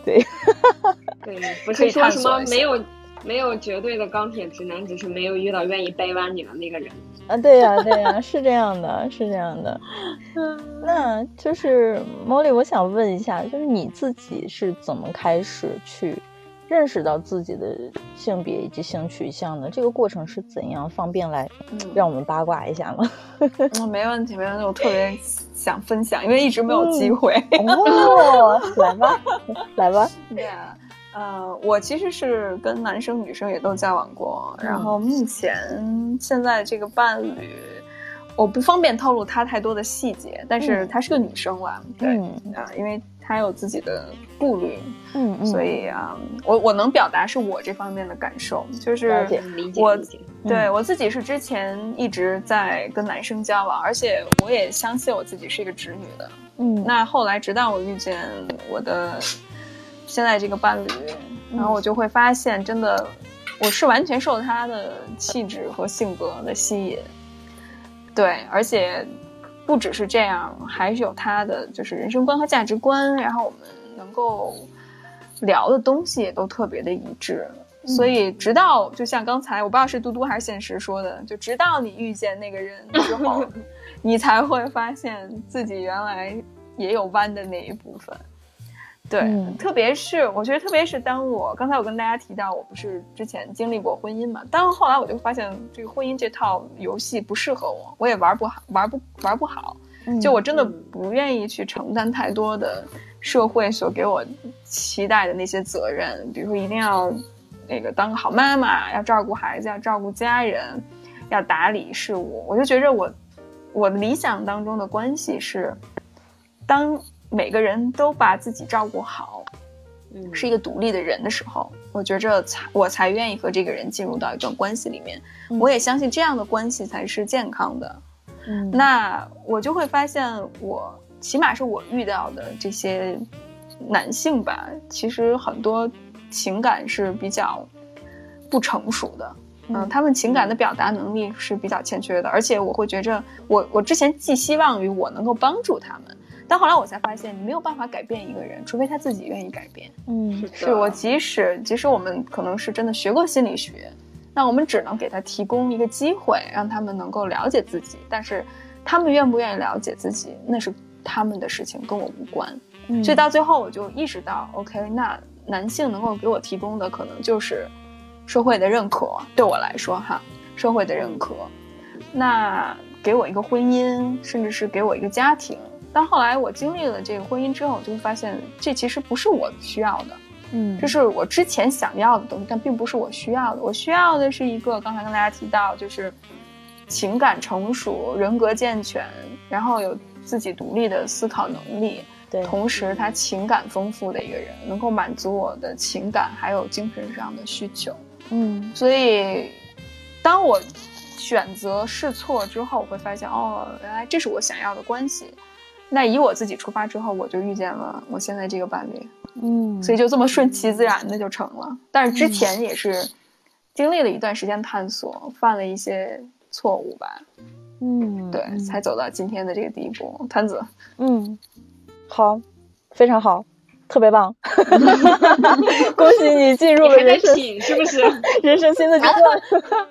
对，对，不是说什么没有没有绝对的钢铁直男，只是没有遇到愿意掰弯你的那个人。啊，对呀、对呀、是这样的，是这样的。那就是 Molly，我想问一下，就是你自己是怎么开始去认识到自己的性别以及性取向的？这个过程是怎样？方便来嗯让我们八卦一下吗？嗯，没问题没问题，我特别想分享，因为一直没有机会。哦，来吧，来吧。对啊，呃，我其实是跟男生女生也都交往过，然后目前现在这个伴侣，我不方便透露他太多的细节，但是嗯她是个女生啦，对嗯啊、因为她有自己的顾虑，嗯嗯，所以啊、我我能表达是我这方面的感受，就是我。对我自己是之前一直在跟男生交往，而且我也相信我自己是一个直女的。嗯那后来直到我遇见我的现在这个伴侣，嗯然后我就会发现，真的我是完全受他的气质和性格的吸引。对，而且不只是这样，还是有他的就是人生观和价值观，然后我们能够聊的东西也都特别的一致。所以，直到就像刚才我不知道是嘟嘟还是现实说的，就直到你遇见那个人 之后，你才会发现自己原来也有弯的那一部分。对，嗯。特别是我觉得，特别是当我刚才我跟大家提到，我不是之前经历过婚姻嘛，但后来我就发现这个婚姻这套游戏不适合我，我也玩不好，玩不玩不好，就我真的不愿意去承担太多的社会所给我期待的那些责任，比如说一定要那个当个好妈妈，要照顾孩子，要照顾家人，要打理事务，我就觉着我我的理想当中的关系是，当每个人都把自己照顾好，嗯是一个独立的人的时候，我觉着才我才愿意和这个人进入到一段关系里面。嗯我也相信这样的关系才是健康的。嗯那我就会发现我，起码是我遇到的这些男性吧，其实很多情感是比较不成熟的。嗯，他们情感的表达能力是比较欠缺的，而且我会觉着，我我之前寄希望于我能够帮助他们，但后来我才发现，你没有办法改变一个人，除非他自己愿意改变。嗯是我即使即使我们可能是真的学过心理学，那我们只能给他提供一个机会，让他们能够了解自己。但是他们愿不愿意了解自己，那是他们的事情，跟我无关。嗯所以到最后，我就意识到，OK，那男性能够给我提供的可能就是社会的认可，对我来说哈，社会的认可。那给我一个婚姻，甚至是给我一个家庭。但后来我经历了这个婚姻之后，我就会发现，这其实不是我需要的。嗯这是我之前想要的东西，但并不是我需要的。我需要的是一个刚才跟大家提到，就是情感成熟、人格健全，然后有自己独立的思考能力，对同时他情感丰富的一个人，能够满足我的情感还有精神上的需求。嗯所以，当我选择试错之后，我会发现，哦，原来这是我想要的关系。那以我自己出发之后，我就遇见了我现在这个伴侣。嗯所以就这么顺其自然的就成了。但是之前也是经历了一段时间探索，犯了一些错误吧，嗯对，才走到今天的这个地步。摊子，嗯，好，非常好，特别棒，恭喜你进入了人生品是不是？人生新的阶段。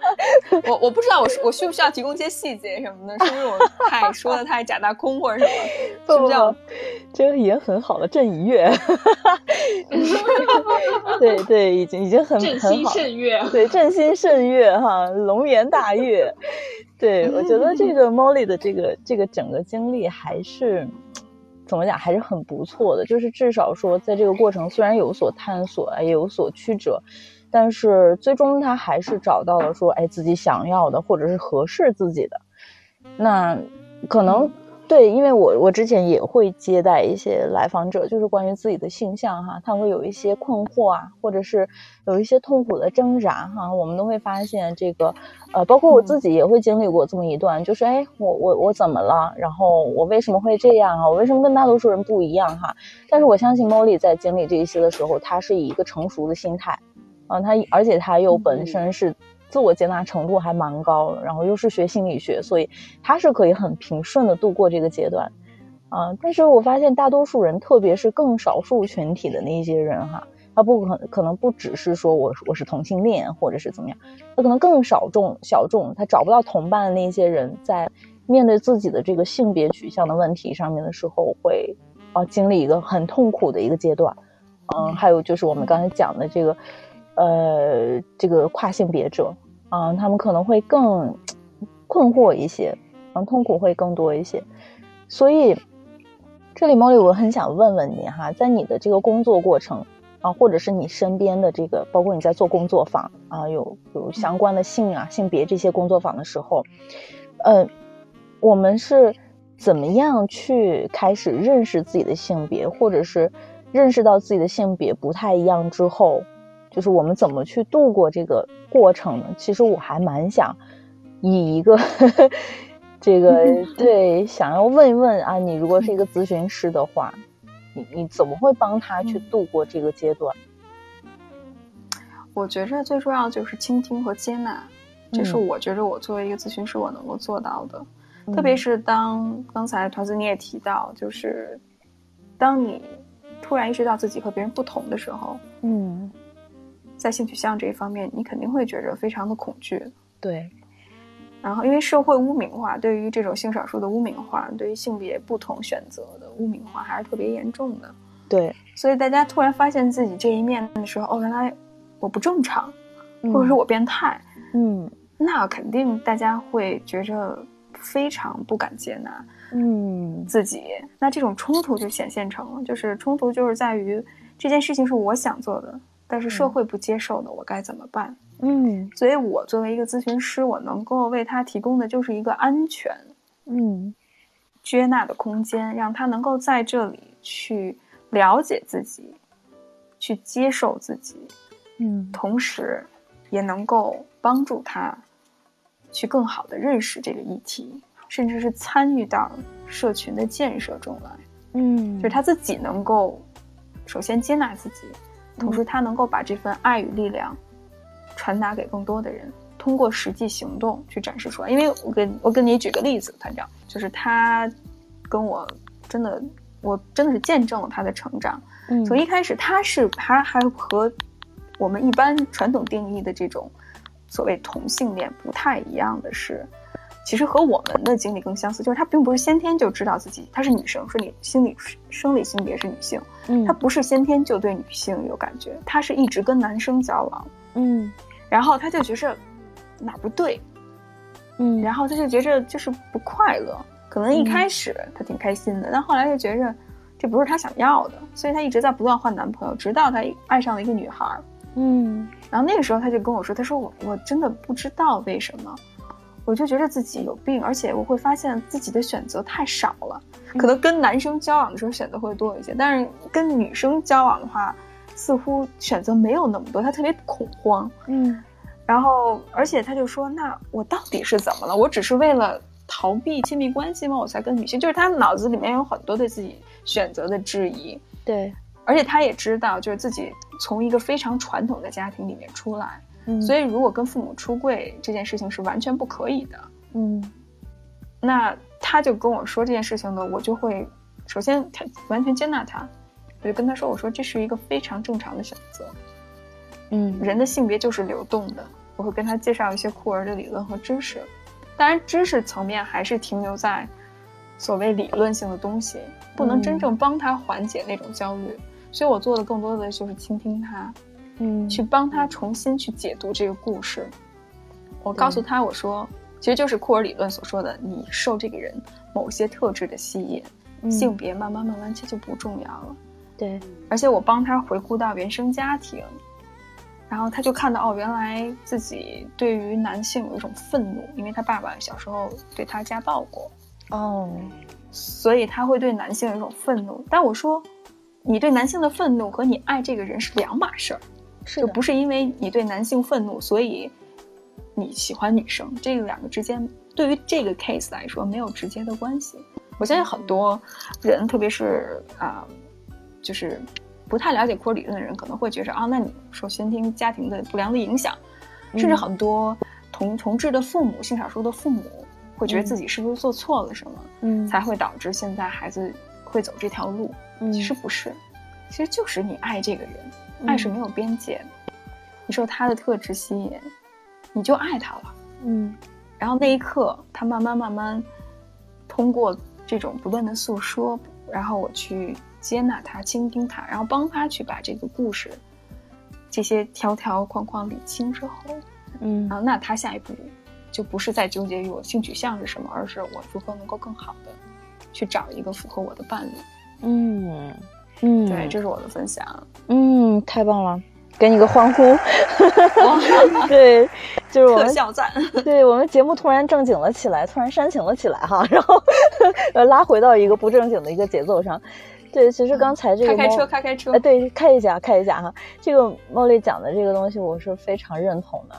我我不知道我我需不需要提供一些细节什么的，是不是我太 说的太假大空或者什么？是不是这个已经很好了，正一月。对对，已经已经很正心很好了。甚悦。对，振心甚悦哈，龙颜大悦。对，我觉得这个 Molly 的这个这个整个经历还是怎么讲，还是很不错的。就是至少说，在这个过程虽然有所探索，也有所曲折，但是最终他还是找到了说，哎，自己想要的或者是合适自己的。那可能对，因为我我之前也会接待一些来访者，就是关于自己的性向哈，他会有一些困惑啊，或者是有一些痛苦的挣扎哈，我们都会发现这个，呃，包括我自己也会经历过这么一段，就是哎，我我我怎么了？然后我为什么会这样啊？我为什么跟大多数人不一样哈？但是我相信 Molly 在经历这一些的时候，她是以一个成熟的心态，啊，她而且她又本身是自我接纳程度还蛮高的，然后又是学心理学，所以他是可以很平顺的度过这个阶段，啊，但是我发现大多数人，特别是更少数群体的那些人哈，他不可可能不只是说我我是同性恋或者是怎么样，他可能更少众小众，他找不到同伴的那些人，在面对自己的这个性别取向的问题上面的时候，会啊经历一个很痛苦的一个阶段，嗯，还有就是我们刚才讲的这个，呃，这个跨性别者啊，他们可能会更困惑一些，嗯，痛苦会更多一些，所以这里 Molly 我很想问问你哈，在你的这个工作过程啊，或者是你身边的这个，包括你在做工作坊啊，有有相关的性啊、性别这些工作坊的时候，呃，我们是怎么样去开始认识自己的性别，或者是认识到自己的性别不太一样之后，就是我们怎么去度过这个过程呢？其实我还蛮想以一个这个 对，想要问一问啊，你如果是一个咨询师的话，你你怎么会帮他去度过这个阶段？我觉着最重要就是倾听和接纳，这是嗯我觉着我作为一个咨询师我能够做到的。特别是当刚才团子你也提到，就是当你突然意识到自己和别人不同的时候，嗯，在性取向这一方面，你肯定会觉着非常的恐惧。对，然后，因为社会污名化，对于这种性少数的污名化，对于性别不同选择的污名化，还是特别严重的。对，所以大家突然发现自己这一面的时候，哦，原来我不正常，或者说我变态，嗯那肯定大家会觉着非常不敢接纳嗯自己。那这种冲突就显现成了，就是冲突就是在于这件事情是我想做的，但是社会不接受的，我该怎么办？嗯。所以我作为一个咨询师，我能够为他提供的就是一个安全、嗯。接纳的空间，让他能够在这里去了解自己，去接受自己，嗯。同时也能够帮助他去更好的认识这个议题，甚至是参与到社群的建设中来。嗯，就是他自己能够首先接纳自己，同时他能够把这份爱与力量传达给更多的人，通过实际行动去展示出来。因为我跟我跟你举个例子，团长，就是他跟我真的，我真的是见证了他的成长。嗯从一开始，他是他还和我们一般传统定义的这种所谓同性恋不太一样的是，其实和我们的经历更相似，就是她并不是先天就知道自己她是女生，说你心理生理性别是女性，嗯他不是先天就对女性有感觉，她是一直跟男生交往，嗯然后她就觉着哪不对，嗯然后她就觉着就是不快乐。可能一开始她挺开心的，但后来就觉着这不是她想要的，所以她一直在不断换男朋友，直到她爱上了一个女孩儿。嗯然后那个时候她就跟我说：“她说我我真的不知道为什么，我就觉得自己有病，而且我会发现自己的选择太少了。可能跟男生交往的时候选择会多一些，但是跟女生交往的话，似乎选择没有那么多。他特别恐慌。嗯然后，而且他就说：“那我到底是怎么了？我只是为了逃避亲密关系吗？我才跟女性？就是他脑子里面有很多对自己选择的质疑，对，而且他也知道，就是自己从一个非常传统的家庭里面出来，嗯所以如果跟父母出柜这件事情是完全不可以的。嗯那他就跟我说这件事情呢，我就会首先他完全接纳他，我就跟他说：“我说这是一个非常正常的选择，嗯人的性别就是流动的。”我会跟他介绍一些酷儿的理论和知识，当然知识层面还是停留在所谓理论性的东西，不能真正帮他缓解那种焦虑。所以我做的更多的就是倾听他，嗯去帮他重新去解读这个故事。我告诉他，我说，其实就是库尔理论所说的，你受这个人某些特质的吸引，嗯性别慢慢慢慢其实就不重要了。对，而且我帮他回顾到原生家庭，然后他就看到哦，原来自己对于男性有一种愤怒，因为他爸爸小时候对他家暴过，哦，所以他会对男性有一种愤怒。但我说，你对男性的愤怒和你爱这个人是两码事儿。是就不是因为你对男性愤怒，所以你喜欢女生，这个两个之间对于这个 case 来说没有直接的关系。我相信很多人，特别是啊、就是不太了解库尔理论的人，可能会觉着啊，那你首先听家庭的不良的影响，甚至很多同同志的父母、性少数的父母会觉得自己是不是做错了什么，嗯。才会导致现在孩子会走这条路。嗯。其实不是，其实就是你爱这个人，爱是没有边界的。你受他的特质吸引，你就爱他了。嗯然后那一刻，他慢慢慢慢通过这种不断的诉说，然后我去接纳他、倾听他，然后帮他去把这个故事这些条条框框理清之后，嗯啊，那他下一步就不是在纠结于我性取向是什么，而是我如何能够更好的去找一个符合我的伴侣。嗯嗯，对，这是我的分享。嗯，太棒了，给你个欢呼。对，就是我们特效赞，对我们节目突然正经了起来，突然煽情了起来哈，然后呃拉回到一个不正经的一个节奏上。对，其实刚才这个猫开开车，开开车哎，。对，开一下，开一下哈。这个茉莉讲的这个东西，我是非常认同的，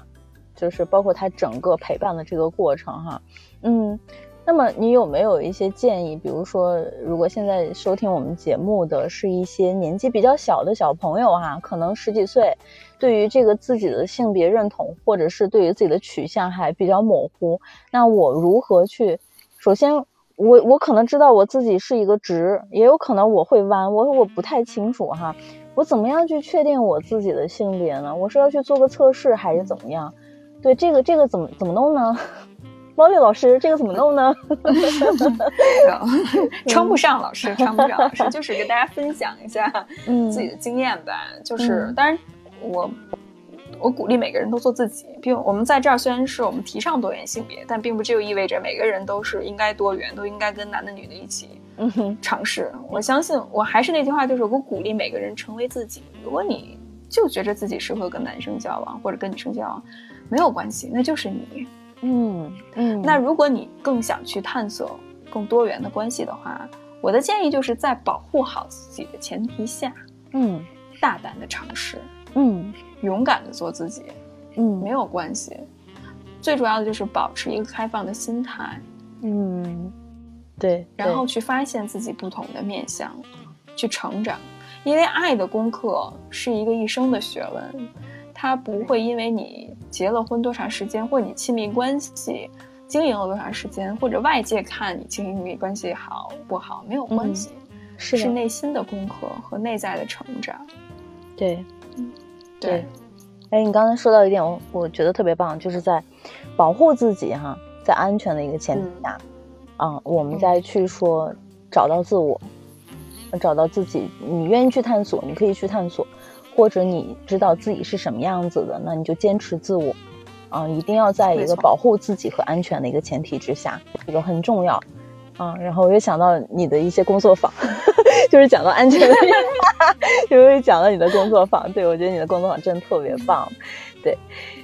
就是包括他整个陪伴的这个过程哈。嗯，那么你有没有一些建议？比如说，如果现在收听我们节目的是一些年纪比较小的小朋友哈，可能十几岁，对于这个自己的性别认同或者是对于自己的取向还比较模糊，那我如何去？首先。我我可能知道我自己是一个直，也有可能我会弯，我我不太清楚哈。我怎么样去确定我自己的性别呢？我是要去做个测试还是怎么样？对这个这个怎么怎么弄呢？猫月老师，这个怎么弄呢？称不上老师，称不上老师，就是给大家分享一下嗯自己的经验吧。就是嗯当然我。我鼓励每个人都做自己，并我们在这儿虽然是我们提倡多元性别，但并不就意味着每个人都是应该多元，都应该跟男的女的一起嗯哼，尝试。我相信，我还是那句话，就是我鼓励每个人成为自己。如果你就觉着自己适合跟男生交往，或者跟女生交往，没有关系，那就是你。嗯嗯，那如果你更想去探索更多元的关系的话，我的建议就是在保护好自己的前提下，嗯。大胆的尝试，嗯。勇敢的做自己，嗯。没有关系。最主要的就是保持一个开放的心态，嗯，对，然后去发现自己不同的面相，去成长。因为爱的功课是一个一生的学问，它不会因为你结了婚多长时间，或你亲密关系经营了多长时间，或者外界看你亲密关系好不好没有关系，是是内心的功课和内在的成长。对对对，哎，你刚才说到一点，我我觉得特别棒，就是在保护自己哈，在安全的一个前提下，啊、我们再去说找到自我，找到自己，你愿意去探索，你可以去探索，或者你知道自己是什么样子的，那你就坚持自我，啊、一定要在一个保护自己和安全的一个前提之下，这个很重要。啊，然后我又想到你的一些工作坊，就是讲到安全的，就会讲到你的工作坊。对我觉得你的工作坊真的特别棒，对。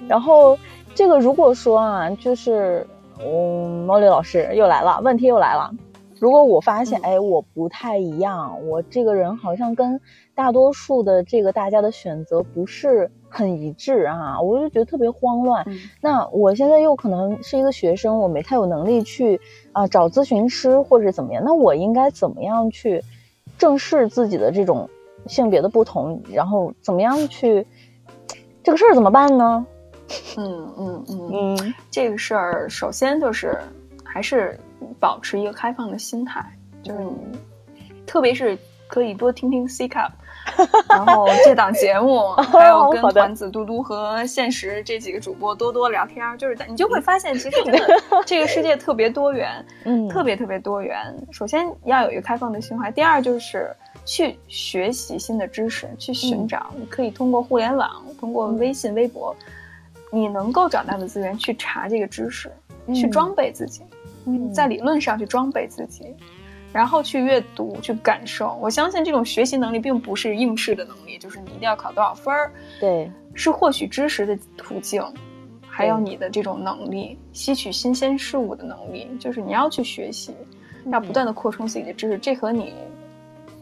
然后这个如果说啊，就是嗯，毛利老师又来了，问题又来了。如果我发现，嗯哎，我不太一样，我这个人好像跟大多数的这个大家的选择不是很一致啊，我就觉得特别慌乱。嗯那我现在又可能是一个学生，我没太有能力去啊、找咨询师或者怎么样，那我应该怎么样去正视自己的这种性别的不同，然后怎么样去这个事儿怎么办呢？嗯嗯嗯，嗯这个事儿首先就是还是保持一个开放的心态，就是你，特别是可以多听听 C Cup，然后这档节目，还有跟好的团子嘟嘟和现实这几个主播多多聊天，就是你就会发现，其实真的 这个世界特别多元，嗯，特别特别多元。首先要有一个开放的心怀，第二就是去学习新的知识，去寻找。你可以通过互联网，通过微信、微博，你能够找到的资源去查这个知识，去嗯装备自己，嗯在理论上去装备自己。然后去阅读，去感受。我相信这种学习能力并不是应试的能力，就是你一定要考多少分儿，对，是获取知识的途径，还有你的这种能力，吸取新鲜事物的能力，就是你要去学习，要不断的扩充自己的知识。这和你，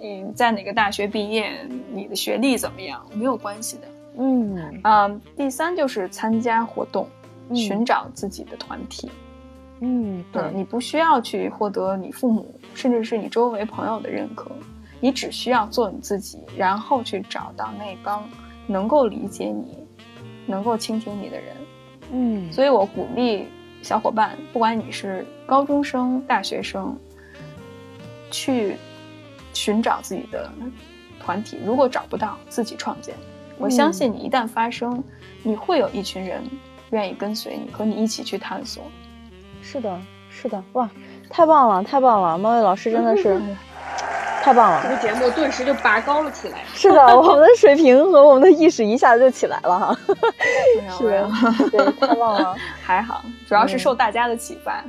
嗯，在哪个大学毕业，你的学历怎么样没有关系的。嗯嗯，第三就是参加活动，嗯寻找自己的团体。嗯，对嗯，，你不需要去获得你父母甚至是你周围朋友的认可，你只需要做你自己，然后去找到那帮能够理解你、能够倾听你的人。嗯，所以我鼓励小伙伴，不管你是高中生、大学生，去寻找自己的团体。如果找不到，自己创建。我相信你一旦发生，你会有一群人愿意跟随你，和你一起去探索。是的，是的，哇，太棒了，太棒了，猫尾老师真的是 太棒了。这个节目顿时就拔高了起来。是的，我们的水平和我们的意识一下子就起来了哈。是的，对，太棒了。还好，主要是受大家的启发。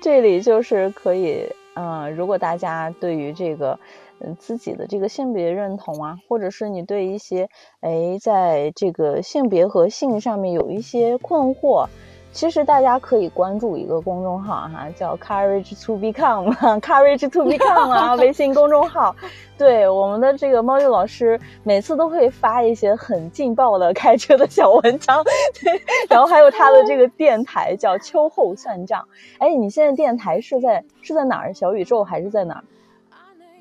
这里就是可以，嗯、如果大家对于这个，嗯、自己的这个性别认同啊，或者是你对一些，哎，在这个性别和性上面有一些困惑，其实大家可以关注一个公众号哈，叫 Courage to Become，Courage to Become 啊，微信公众号。对我们的这个猫玉老师，每次都会发一些很劲爆的开车的小文章，对，然后还有他的这个电台叫秋后算账。哎，你现在电台是在是在哪儿？小宇宙还是在哪儿？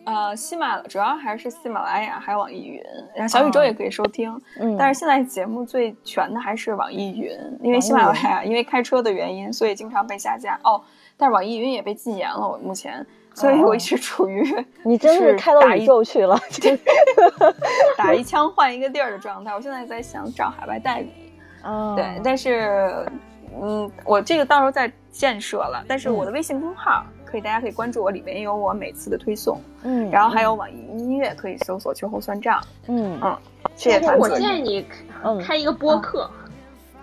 呃，喜马主要还是喜马拉雅，还有网易云，然后小宇宙也可以收听。嗯，但是现在节目最全的还是网易云，因为喜马拉雅因为开车的原因，所以经常被下架。哦，但是网易云也被禁言了，我目前，所以我一直处于你真是是开到宇宙去了。打一枪换一个地儿的状态。我现在在想找海外代理，啊，对，但是嗯，我这个到时候再建设了，但是嗯我的微信公号可以，大家可以关注我，里面有我每次的推送，嗯，然后还有网易音乐可以搜索“秋后算账嗯”。嗯，事业团我建议你嗯开一个播客，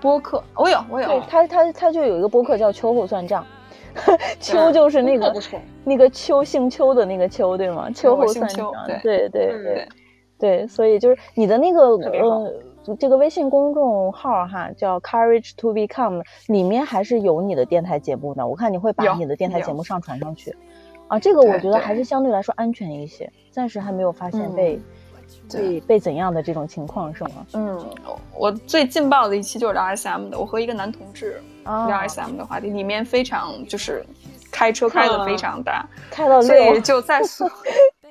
播客，我有我有，对他他他就有一个播客叫秋后算账，秋就是那个。那个秋姓秋的那个秋对吗？秋后算账邱，对对对嗯对对，所以就是你的那个呃。这个微信公众号哈叫 Courage to Become，里面还是有你的电台节目的。我看你会把你的电台节目上传上去，啊，这个我觉得还是相对来说安全一些，暂时还没有发现嗯被、对被被怎样的这种情况是吗？嗯，我最劲爆的一期就是聊 SM 的，我和一个男同志啊，聊 SM 的话题，里面非常就是开车开的非常大，开到所以，就在所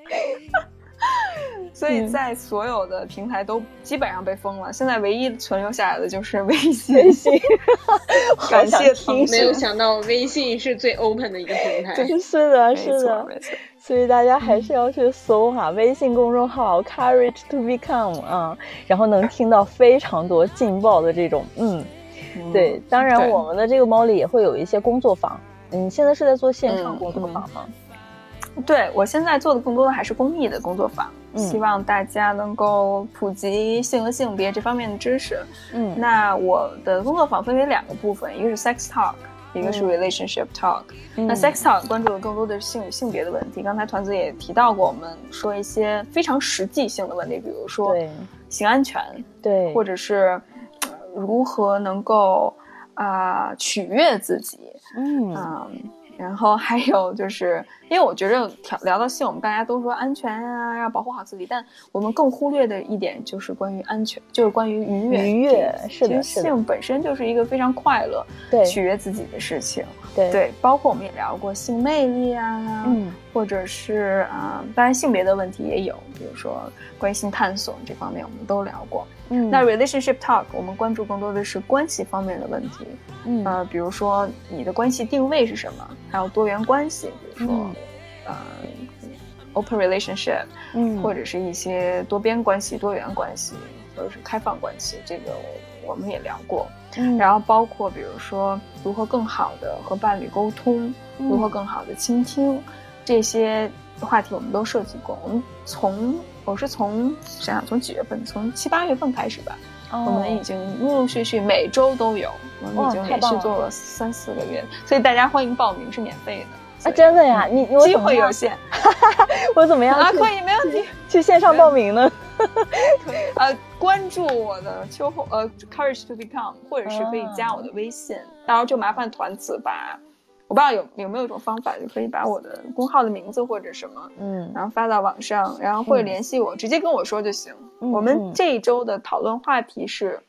所以嗯在所有的平台都基本上被封了。现在唯一存留下来的就是微信。微信，感谢好想听腾讯没有想到微信是最 open 的一个平台。是的，是的，没错。所以大家还是要去搜哈，微信公众号 Courage to Become 啊，然后能听到非常多劲爆的这种，嗯，对，当然我们的这个猫里也会有一些工作坊，嗯，现在是在做线上嗯工作坊吗？对我现在做的更多的还是公益的工作坊，嗯希望大家能够普及性和性别这方面的知识。嗯那我的工作坊分为两个部分，一个是 sex talk，一个是嗯 relationship talk。嗯那 sex talk 关注的更多的是性与性别的问题。刚才团子也提到过，我们说一些非常实际性的问题，比如说对性安全，对，或者是呃如何能够啊、取悦自己，嗯嗯，然后还有就是，因为我觉着聊聊到性，我们大家都说安全啊，要保护好自己，但我们更忽略的一点就是关于安全，就是关于愉悦。愉悦是的，性本身就是一个非常快乐、对取悦自己的事情。对，对，包括我们也聊过性魅力啊，嗯或者是啊、当然性别的问题也有，比如说关于性探索这方面我们都聊过。嗯，那 relationship talk 我们关注更多的是关系方面的问题，嗯。呃，比如说你的关系定位是什么，还有多元关系，比如说、嗯。呃 open relationship，嗯。或者是一些多边关系、多元关系，或者是开放关系，这个我我们也聊过。嗯。然后包括比如说如何更好的和伴侣沟通，嗯。如何更好的倾听，这些话题我们都涉及过。我们从我是从想想从几月份，从七八月份开始吧，哦我们已经陆陆续续每周都有，我们已经连续做了三四个月，所以大家欢迎报名，是免费的。啊，真的呀，你我机？会有限 我怎么样啊，去可以没问题。去线上报名呢？呃，关注我的秋后呃 Courage to Become，或者是可以加我的微信，然后就麻烦团子把，我不知道有有没有一种方法，就可以把我的公号的名字或者什么，嗯然后发到网上，然后或者嗯联系我，直接跟我说就行。嗯我们嗯这一周的讨论话题是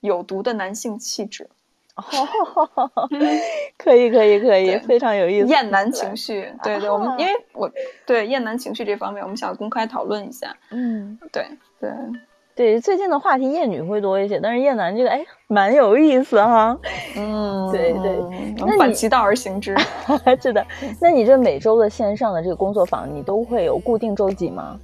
有毒的男性气质，可以可以可以，非常有意思。厌男情绪。对对，我们啊因为我对厌男情绪这方面，我们想公开讨论一下。嗯，对对，对，最近的话题厌女会多一些，但是厌男这个哎蛮有意思哈。嗯，对对反其道而行之。是的，那你这每周的线上的这个工作坊，你都会有固定周几吗？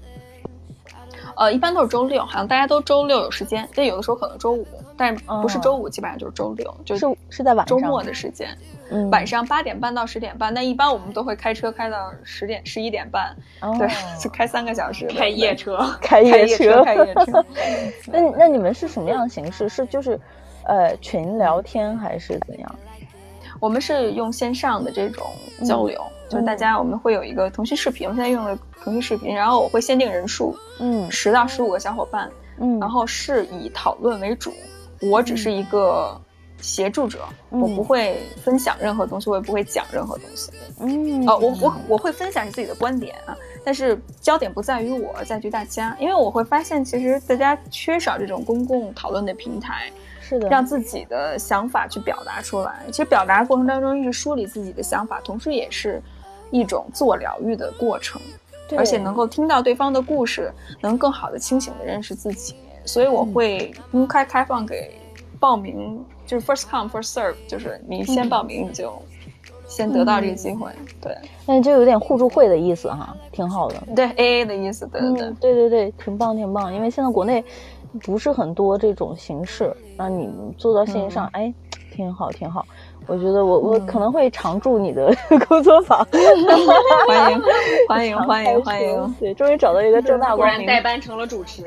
呃，一般都是周六，好像大家都周六有时间，但有的时候可能周五，但不是哦周五，基本上就是周六，就是是在晚上周末的时间，嗯。晚上八点半到十点半。但一般我们都会开车开到十点十一点半，哦。对，就开三个小时，开夜车，开开夜夜车，开夜车。那那你们是什么样的形式？是就是呃群聊天还是怎样？我们是用线上的这种交流，就是大家我们会有一个腾讯视频，我们现在用的腾讯视频，然后我会限定人数，嗯。十到十五个小伙伴，嗯，然后是以讨论为主，我只是一个协助者，嗯我不会分享任何东西，我也不会讲任何东西。嗯哦，我我我会分享自己的观点啊，但是焦点不在于我，在于大家，因为我会发现其实大家缺少这种公共讨论的平台，是的，让自己的想法去表达出来。其实表达过程当中是梳理自己的想法，同时也是一种自我疗愈的过程。对而且能够听到对方的故事，能更好的清醒的认识自己。所以我会公开开放给报名，就是 first come first serve，就是你先报名你就先得到这个机会。对那就有点互助会的意思哈，挺好的。对，A A 的意思，对对对。嗯，对对对，挺棒挺棒，因为现在国内不是很多这种形式，让你做到线上，哎，挺好，挺好。我觉得我我嗯可能会常驻你的 工作坊，欢迎 欢迎欢迎欢迎！对，终于找到一个正大果然光明、代班成了主持。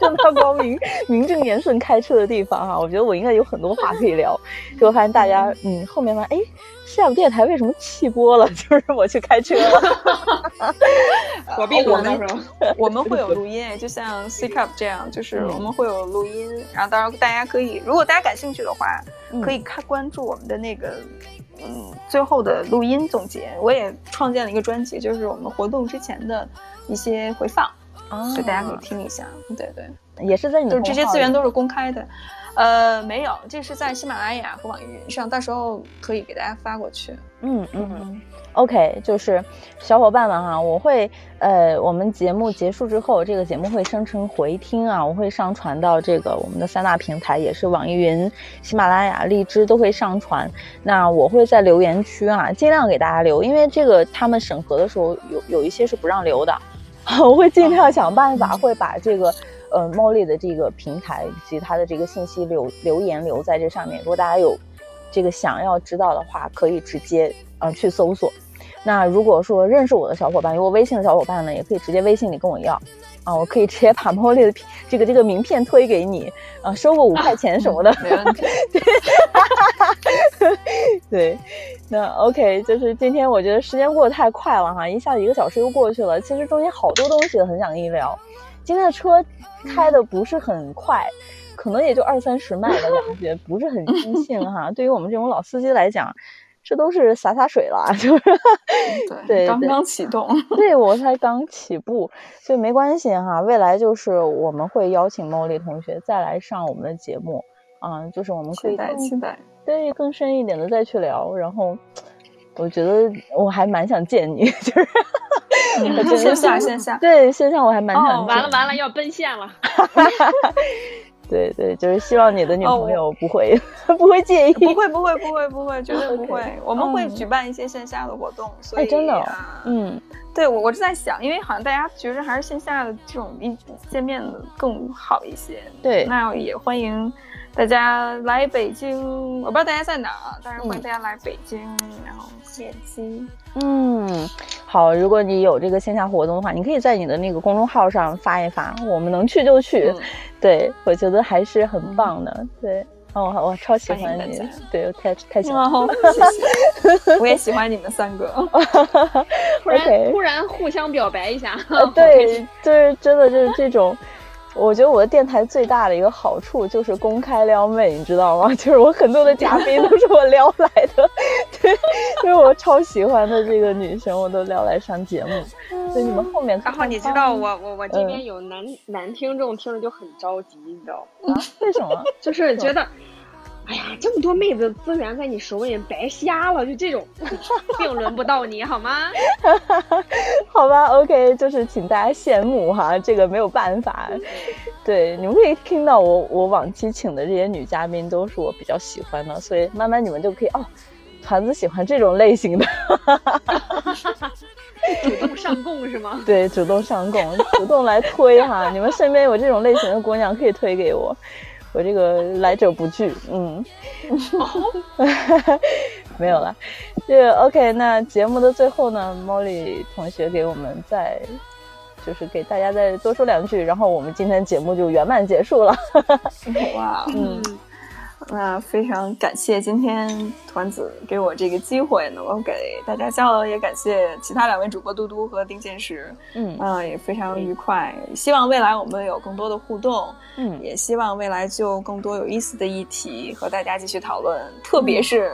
正大光明、名正言顺开车的地方哈、我觉得我应该有很多话可以聊。结果发现大家，嗯，后面发现，哎，下午电台为什么弃播了？就是我去开车了。我病了我们那时候。我们会有录音，就像 C Cup 这样，就是嗯我们会有录音，然后到时候大家可以，如果大家感兴趣的话，嗯可以看关注我们的那个。嗯，最后的录音总结，我也创建了一个专辑，就是我们活动之前的一些回放，啊所以大家可以听一下。对对，也是在你的就是这些资源都是公开的。呃，没有，这是在喜马拉雅和网易云上，到时候可以给大家发过去。嗯嗯嗯，OK，就是小伙伴们哈，我会呃，我们节目结束之后，这个节目会生成回听啊，我会上传到这个我们的三大平台，也是网易云、喜马拉雅、荔枝都会上传。那我会在留言区啊，尽量给大家留，因为这个他们审核的时候有有一些是不让留的，我会尽量想办法会把这个。呃，猫丽的这个平台以及它的这个信息留留言留在这上面，如果大家有这个想要知道的话，可以直接呃去搜索。那如果说认识我的小伙伴，有我微信的小伙伴呢，也可以直接微信里跟我要啊，我可以直接把猫丽的这个这个名片推给你啊，收个五块钱什么的。没问题。对，那 OK，就是今天我觉得时间过得太快了哈，一下子一个小时又过去了。其实中间好多东西很想跟你聊。今天的车开的不是很快，可能也就二三十迈的感觉，不是很尽兴 哈。对于我们这种老司机来讲，这都是洒洒水了，就是 对刚对刚启动。对我才刚起步，所以没关系哈。未来就是我们会邀请茉莉同学再来上我们的节目，啊、就是我们可期待期待。对更深一点的再去聊。然后我觉得我还蛮想见你，就是 线下线下对线下我还蛮哦完了完了，要奔现了。对对，就是希望你的女哦朋友不会、不会介意，不会不会不会不会，绝对不会。我们会嗯举办一些线下的活动，所以哎真的嗯对我我是在想，因为好像大家觉得还是线下的这种一见面的更好一些。对那也欢迎大家来北京，我不知道大家在哪儿，但是欢迎嗯大家来北京，然后见机。嗯，好，如果你有这个线下活动的话，你可以在你的那个公众号上发一发，我们能去就去。嗯对，我觉得还是很棒的。对，哦，我我超喜欢你，对，我太太喜欢。了，谢谢，我也喜欢你们三个。突然突然互相表白一下，呃，对，就是真的就是这种。我觉得我的电台最大的一个好处就是公开撩妹，你知道吗？就是我很多的嘉宾都是我撩来的，对，就是我超喜欢的这个女生，我都撩来上节目。所以你们后面然后你知道我我我这嗯边有男男听众听着就很着急，你知道吗？为什么？就是觉得，哎呀，这么多妹子资源在你手里白瞎了，就这种，并轮不到你好吗？好吧，OK，就是请大家羡慕哈，这个没有办法。对，你们可以听到我我往期请的这些女嘉宾都是我比较喜欢的，所以慢慢你们就可以哦，团子喜欢这种类型的，主动上供是吗？对，主动上供，主动来推哈。你们身边有这种类型的姑娘可以推给我，我这个来者不拒，嗯，没有了。这 OK，那节目的最后呢，Molly 同学给我们再就是给大家再多说两句，然后我们今天节目就圆满结束了。哇，嗯，那非常感谢今天团子给我这个机会，能够给大家交流，也感谢其他两位主播嘟嘟和丁建石，嗯嗯、也非常愉快。希望未来我们有更多的互动，嗯，也希望未来就更多有意思的议题和大家继续讨论，特别是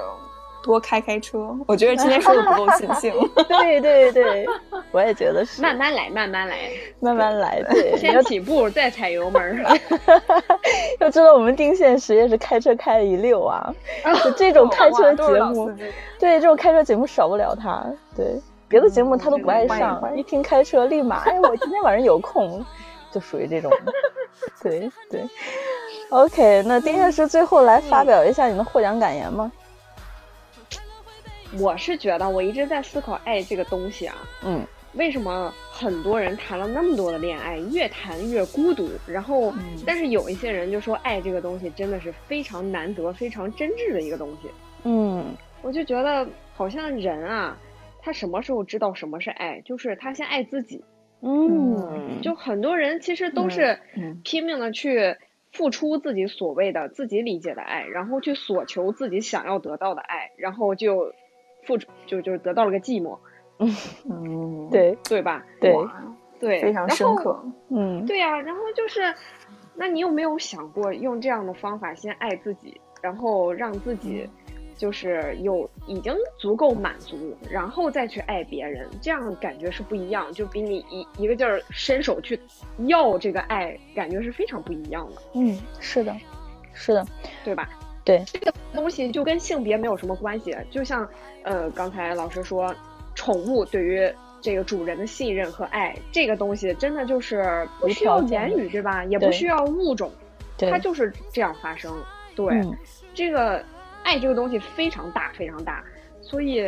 多开开车。我觉得今天说的不够尽兴。对对对，我也觉得是，慢慢来，慢慢来，慢慢来，对，你先要起步再踩油门儿。要知道我们定县实也是开车开了一溜啊，就这种开车节目对这种开车节目少不了他，对别的节目他都不爱上，一听开车立马，哎，我今天晚上有空，就属于这种，对对。OK，那丁老师最后来发表一下你的获奖感言吗？我是觉得，我一直在思考爱这个东西啊，嗯为什么很多人谈了那么多的恋爱，越谈越孤独。然后，嗯但是有一些人就说，爱这个东西真的是非常难得、非常真挚的一个东西。嗯我就觉得好像人啊，他什么时候知道什么是爱？就是他先爱自己。嗯，就很多人其实都是嗯拼命的去付出自己所谓的自己理解的爱，然后去索求自己想要得到的爱，然后就付出就就得到了个寂寞，嗯，对对吧？对，对，非常然后深刻。嗯对呀、然后就是，那你有没有想过用这样的方法先爱自己，然后让自己就是有已经足够满足，然后再去爱别人，这样感觉是不一样，就比你一一个劲儿伸手去要这个爱，感觉是非常不一样的，嗯，是的，是的，对吧？对，这个东西就跟性别没有什么关系，就像呃刚才老师说，宠物对于。这个主人的信任和爱，这个东西真的就是不需要言语，对吧？也不需要物种，它，就是这样发生。对，嗯这个爱这个东西非常大，非常大，所以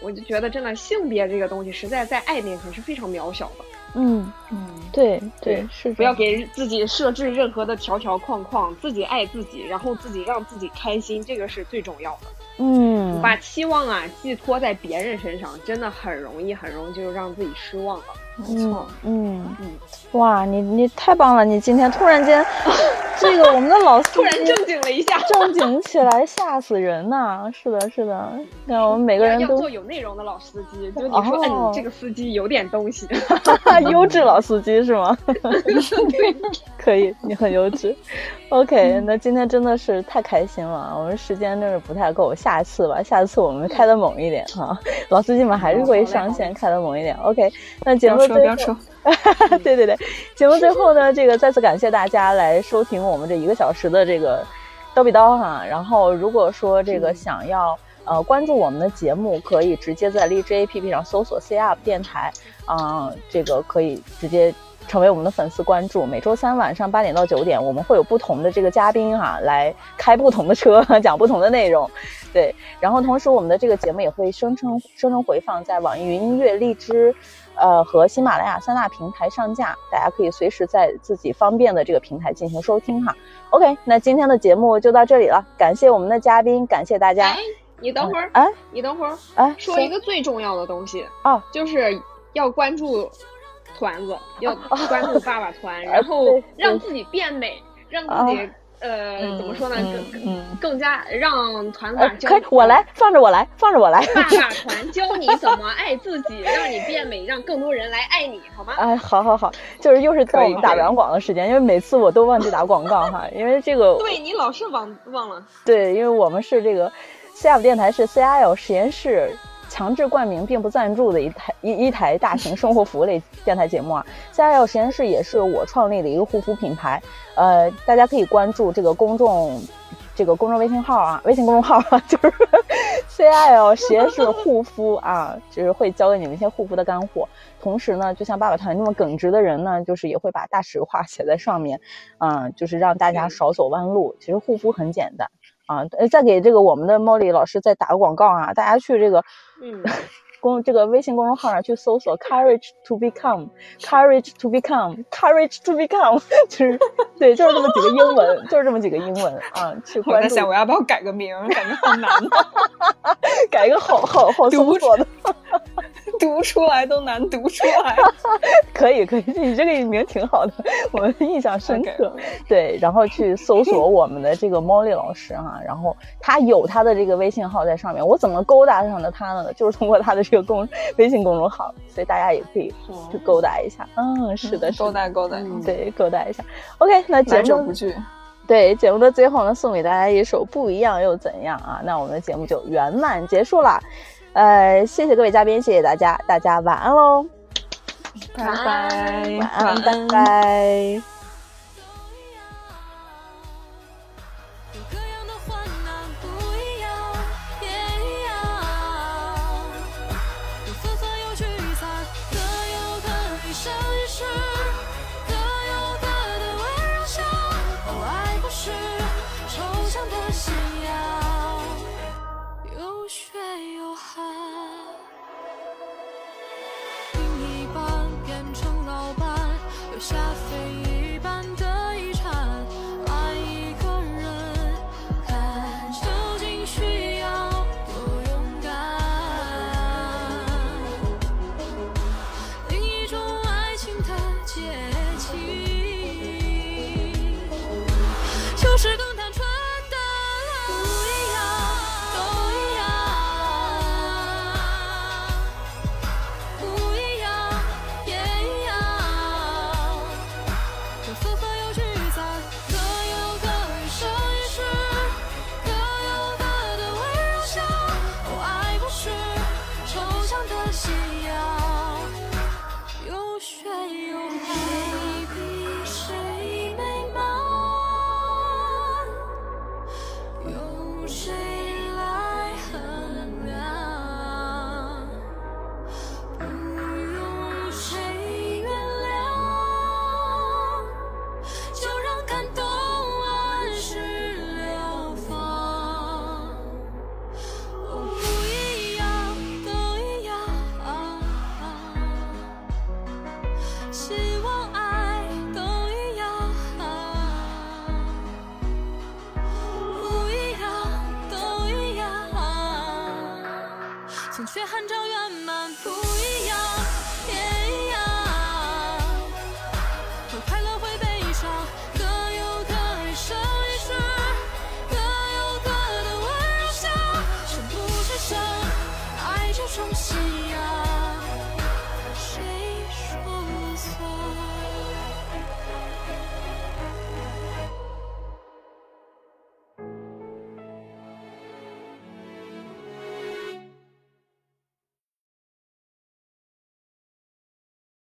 我就觉得真的性别这个东西，实在在爱面前是非常渺小的。嗯，嗯，对对对，是不要给自己设置任何的条条框框，自己爱自己，然后自己让自己开心，这个是最重要的。嗯，把期望啊寄托在别人身上，真的很容易，很容易就让自己失望了。没错。嗯嗯，哇，你你太棒了！你今天突然间，这个我们的老司机突然正经了一下，正经起来，吓死人呐！是的，是的，那我们每个人都要做有内容的老司机，就你说，哦嗯，这个司机有点东西。优质老司机是吗？可以，你很优质。OK，那今天真的是太开心了，我们时间真是不太够，下次吧，下次我们开的猛一点哈，老司机们还是会上线开的猛一点。OK，那节目车，不要车。对对对，节目最后呢，这个再次感谢大家来收听我们这一个小时的这个叨比叨哈。然后如果说这个想要呃关注我们的节目，可以直接在荔枝 APP 上搜索 C UP 电台，啊、这个可以直接。成为我们的粉丝关注，每周三晚上八点到九点，我们会有不同的这个嘉宾哈、来开不同的车，讲不同的内容。对，然后同时我们的这个节目也会生成生成回放在网易云音乐、荔枝，呃和喜马拉雅三大平台上架，大家可以随时在自己方便的这个平台进行收听哈。OK，那今天的节目就到这里了，感谢我们的嘉宾，感谢大家哎。，你等会儿，哎你等会儿，哎，说一个最重要的东西啊，就是要关注团子，要关注爸爸团，然呃后让自己变美，让自己呃怎么说呢，嗯更嗯更加让团子呃，教可以，我来，放着我来，放着我来。爸爸 团教你怎么爱自己，让你变美，让更多人来爱你，好吗？哎，好好好，就是又是到我们打软广的时间，因为每次我都忘记打广告哈，因为这个 对你老是忘忘了，对，因为我们是这个 CF 电台是 CIL 实验室强制冠名并不赞助的一台一一台大型生活服务类电台节目啊。CIL 实验室也是我创立的一个护肤品牌，呃，大家可以关注这个公众。这个公众微信号啊，微信公众号，就是 CIL 实验室护肤啊，就是会教给你们一些护肤的干货。同时呢，就像爸爸团那么耿直的人呢，就是也会把大实话写在上面，嗯、就是让大家少走弯路。其实护肤很简单。啊，呃再给这个我们的 Molly 老师再打个广告啊，大家去这个嗯，公这个微信公众号上去搜索 courage to become，courage to become，courage to become，就是对，就是这么几个英文，就是这么几个英文啊，去我关注在想，我要不要改个名儿？感觉好难啊，改一个好好好搜索的，读出来都难读出来。可以可以，你这个名挺好的，我们印象深刻。对，然后去搜索我们的这个 Molly 老师哈、然后他有他的这个微信号在上面，我怎么勾搭上的他呢？就是通过他的这个公微信公众号，所以大家也可以去勾搭一下。嗯，是的，是勾，搭勾搭，对，勾搭一下。OK，那节目。对节目的最后呢，送给大家一首《不一样又怎样》啊，那我们的节目就圆满结束了。呃，谢谢各位嘉宾，谢谢大家，大家晚安喽，拜拜，晚安，拜拜。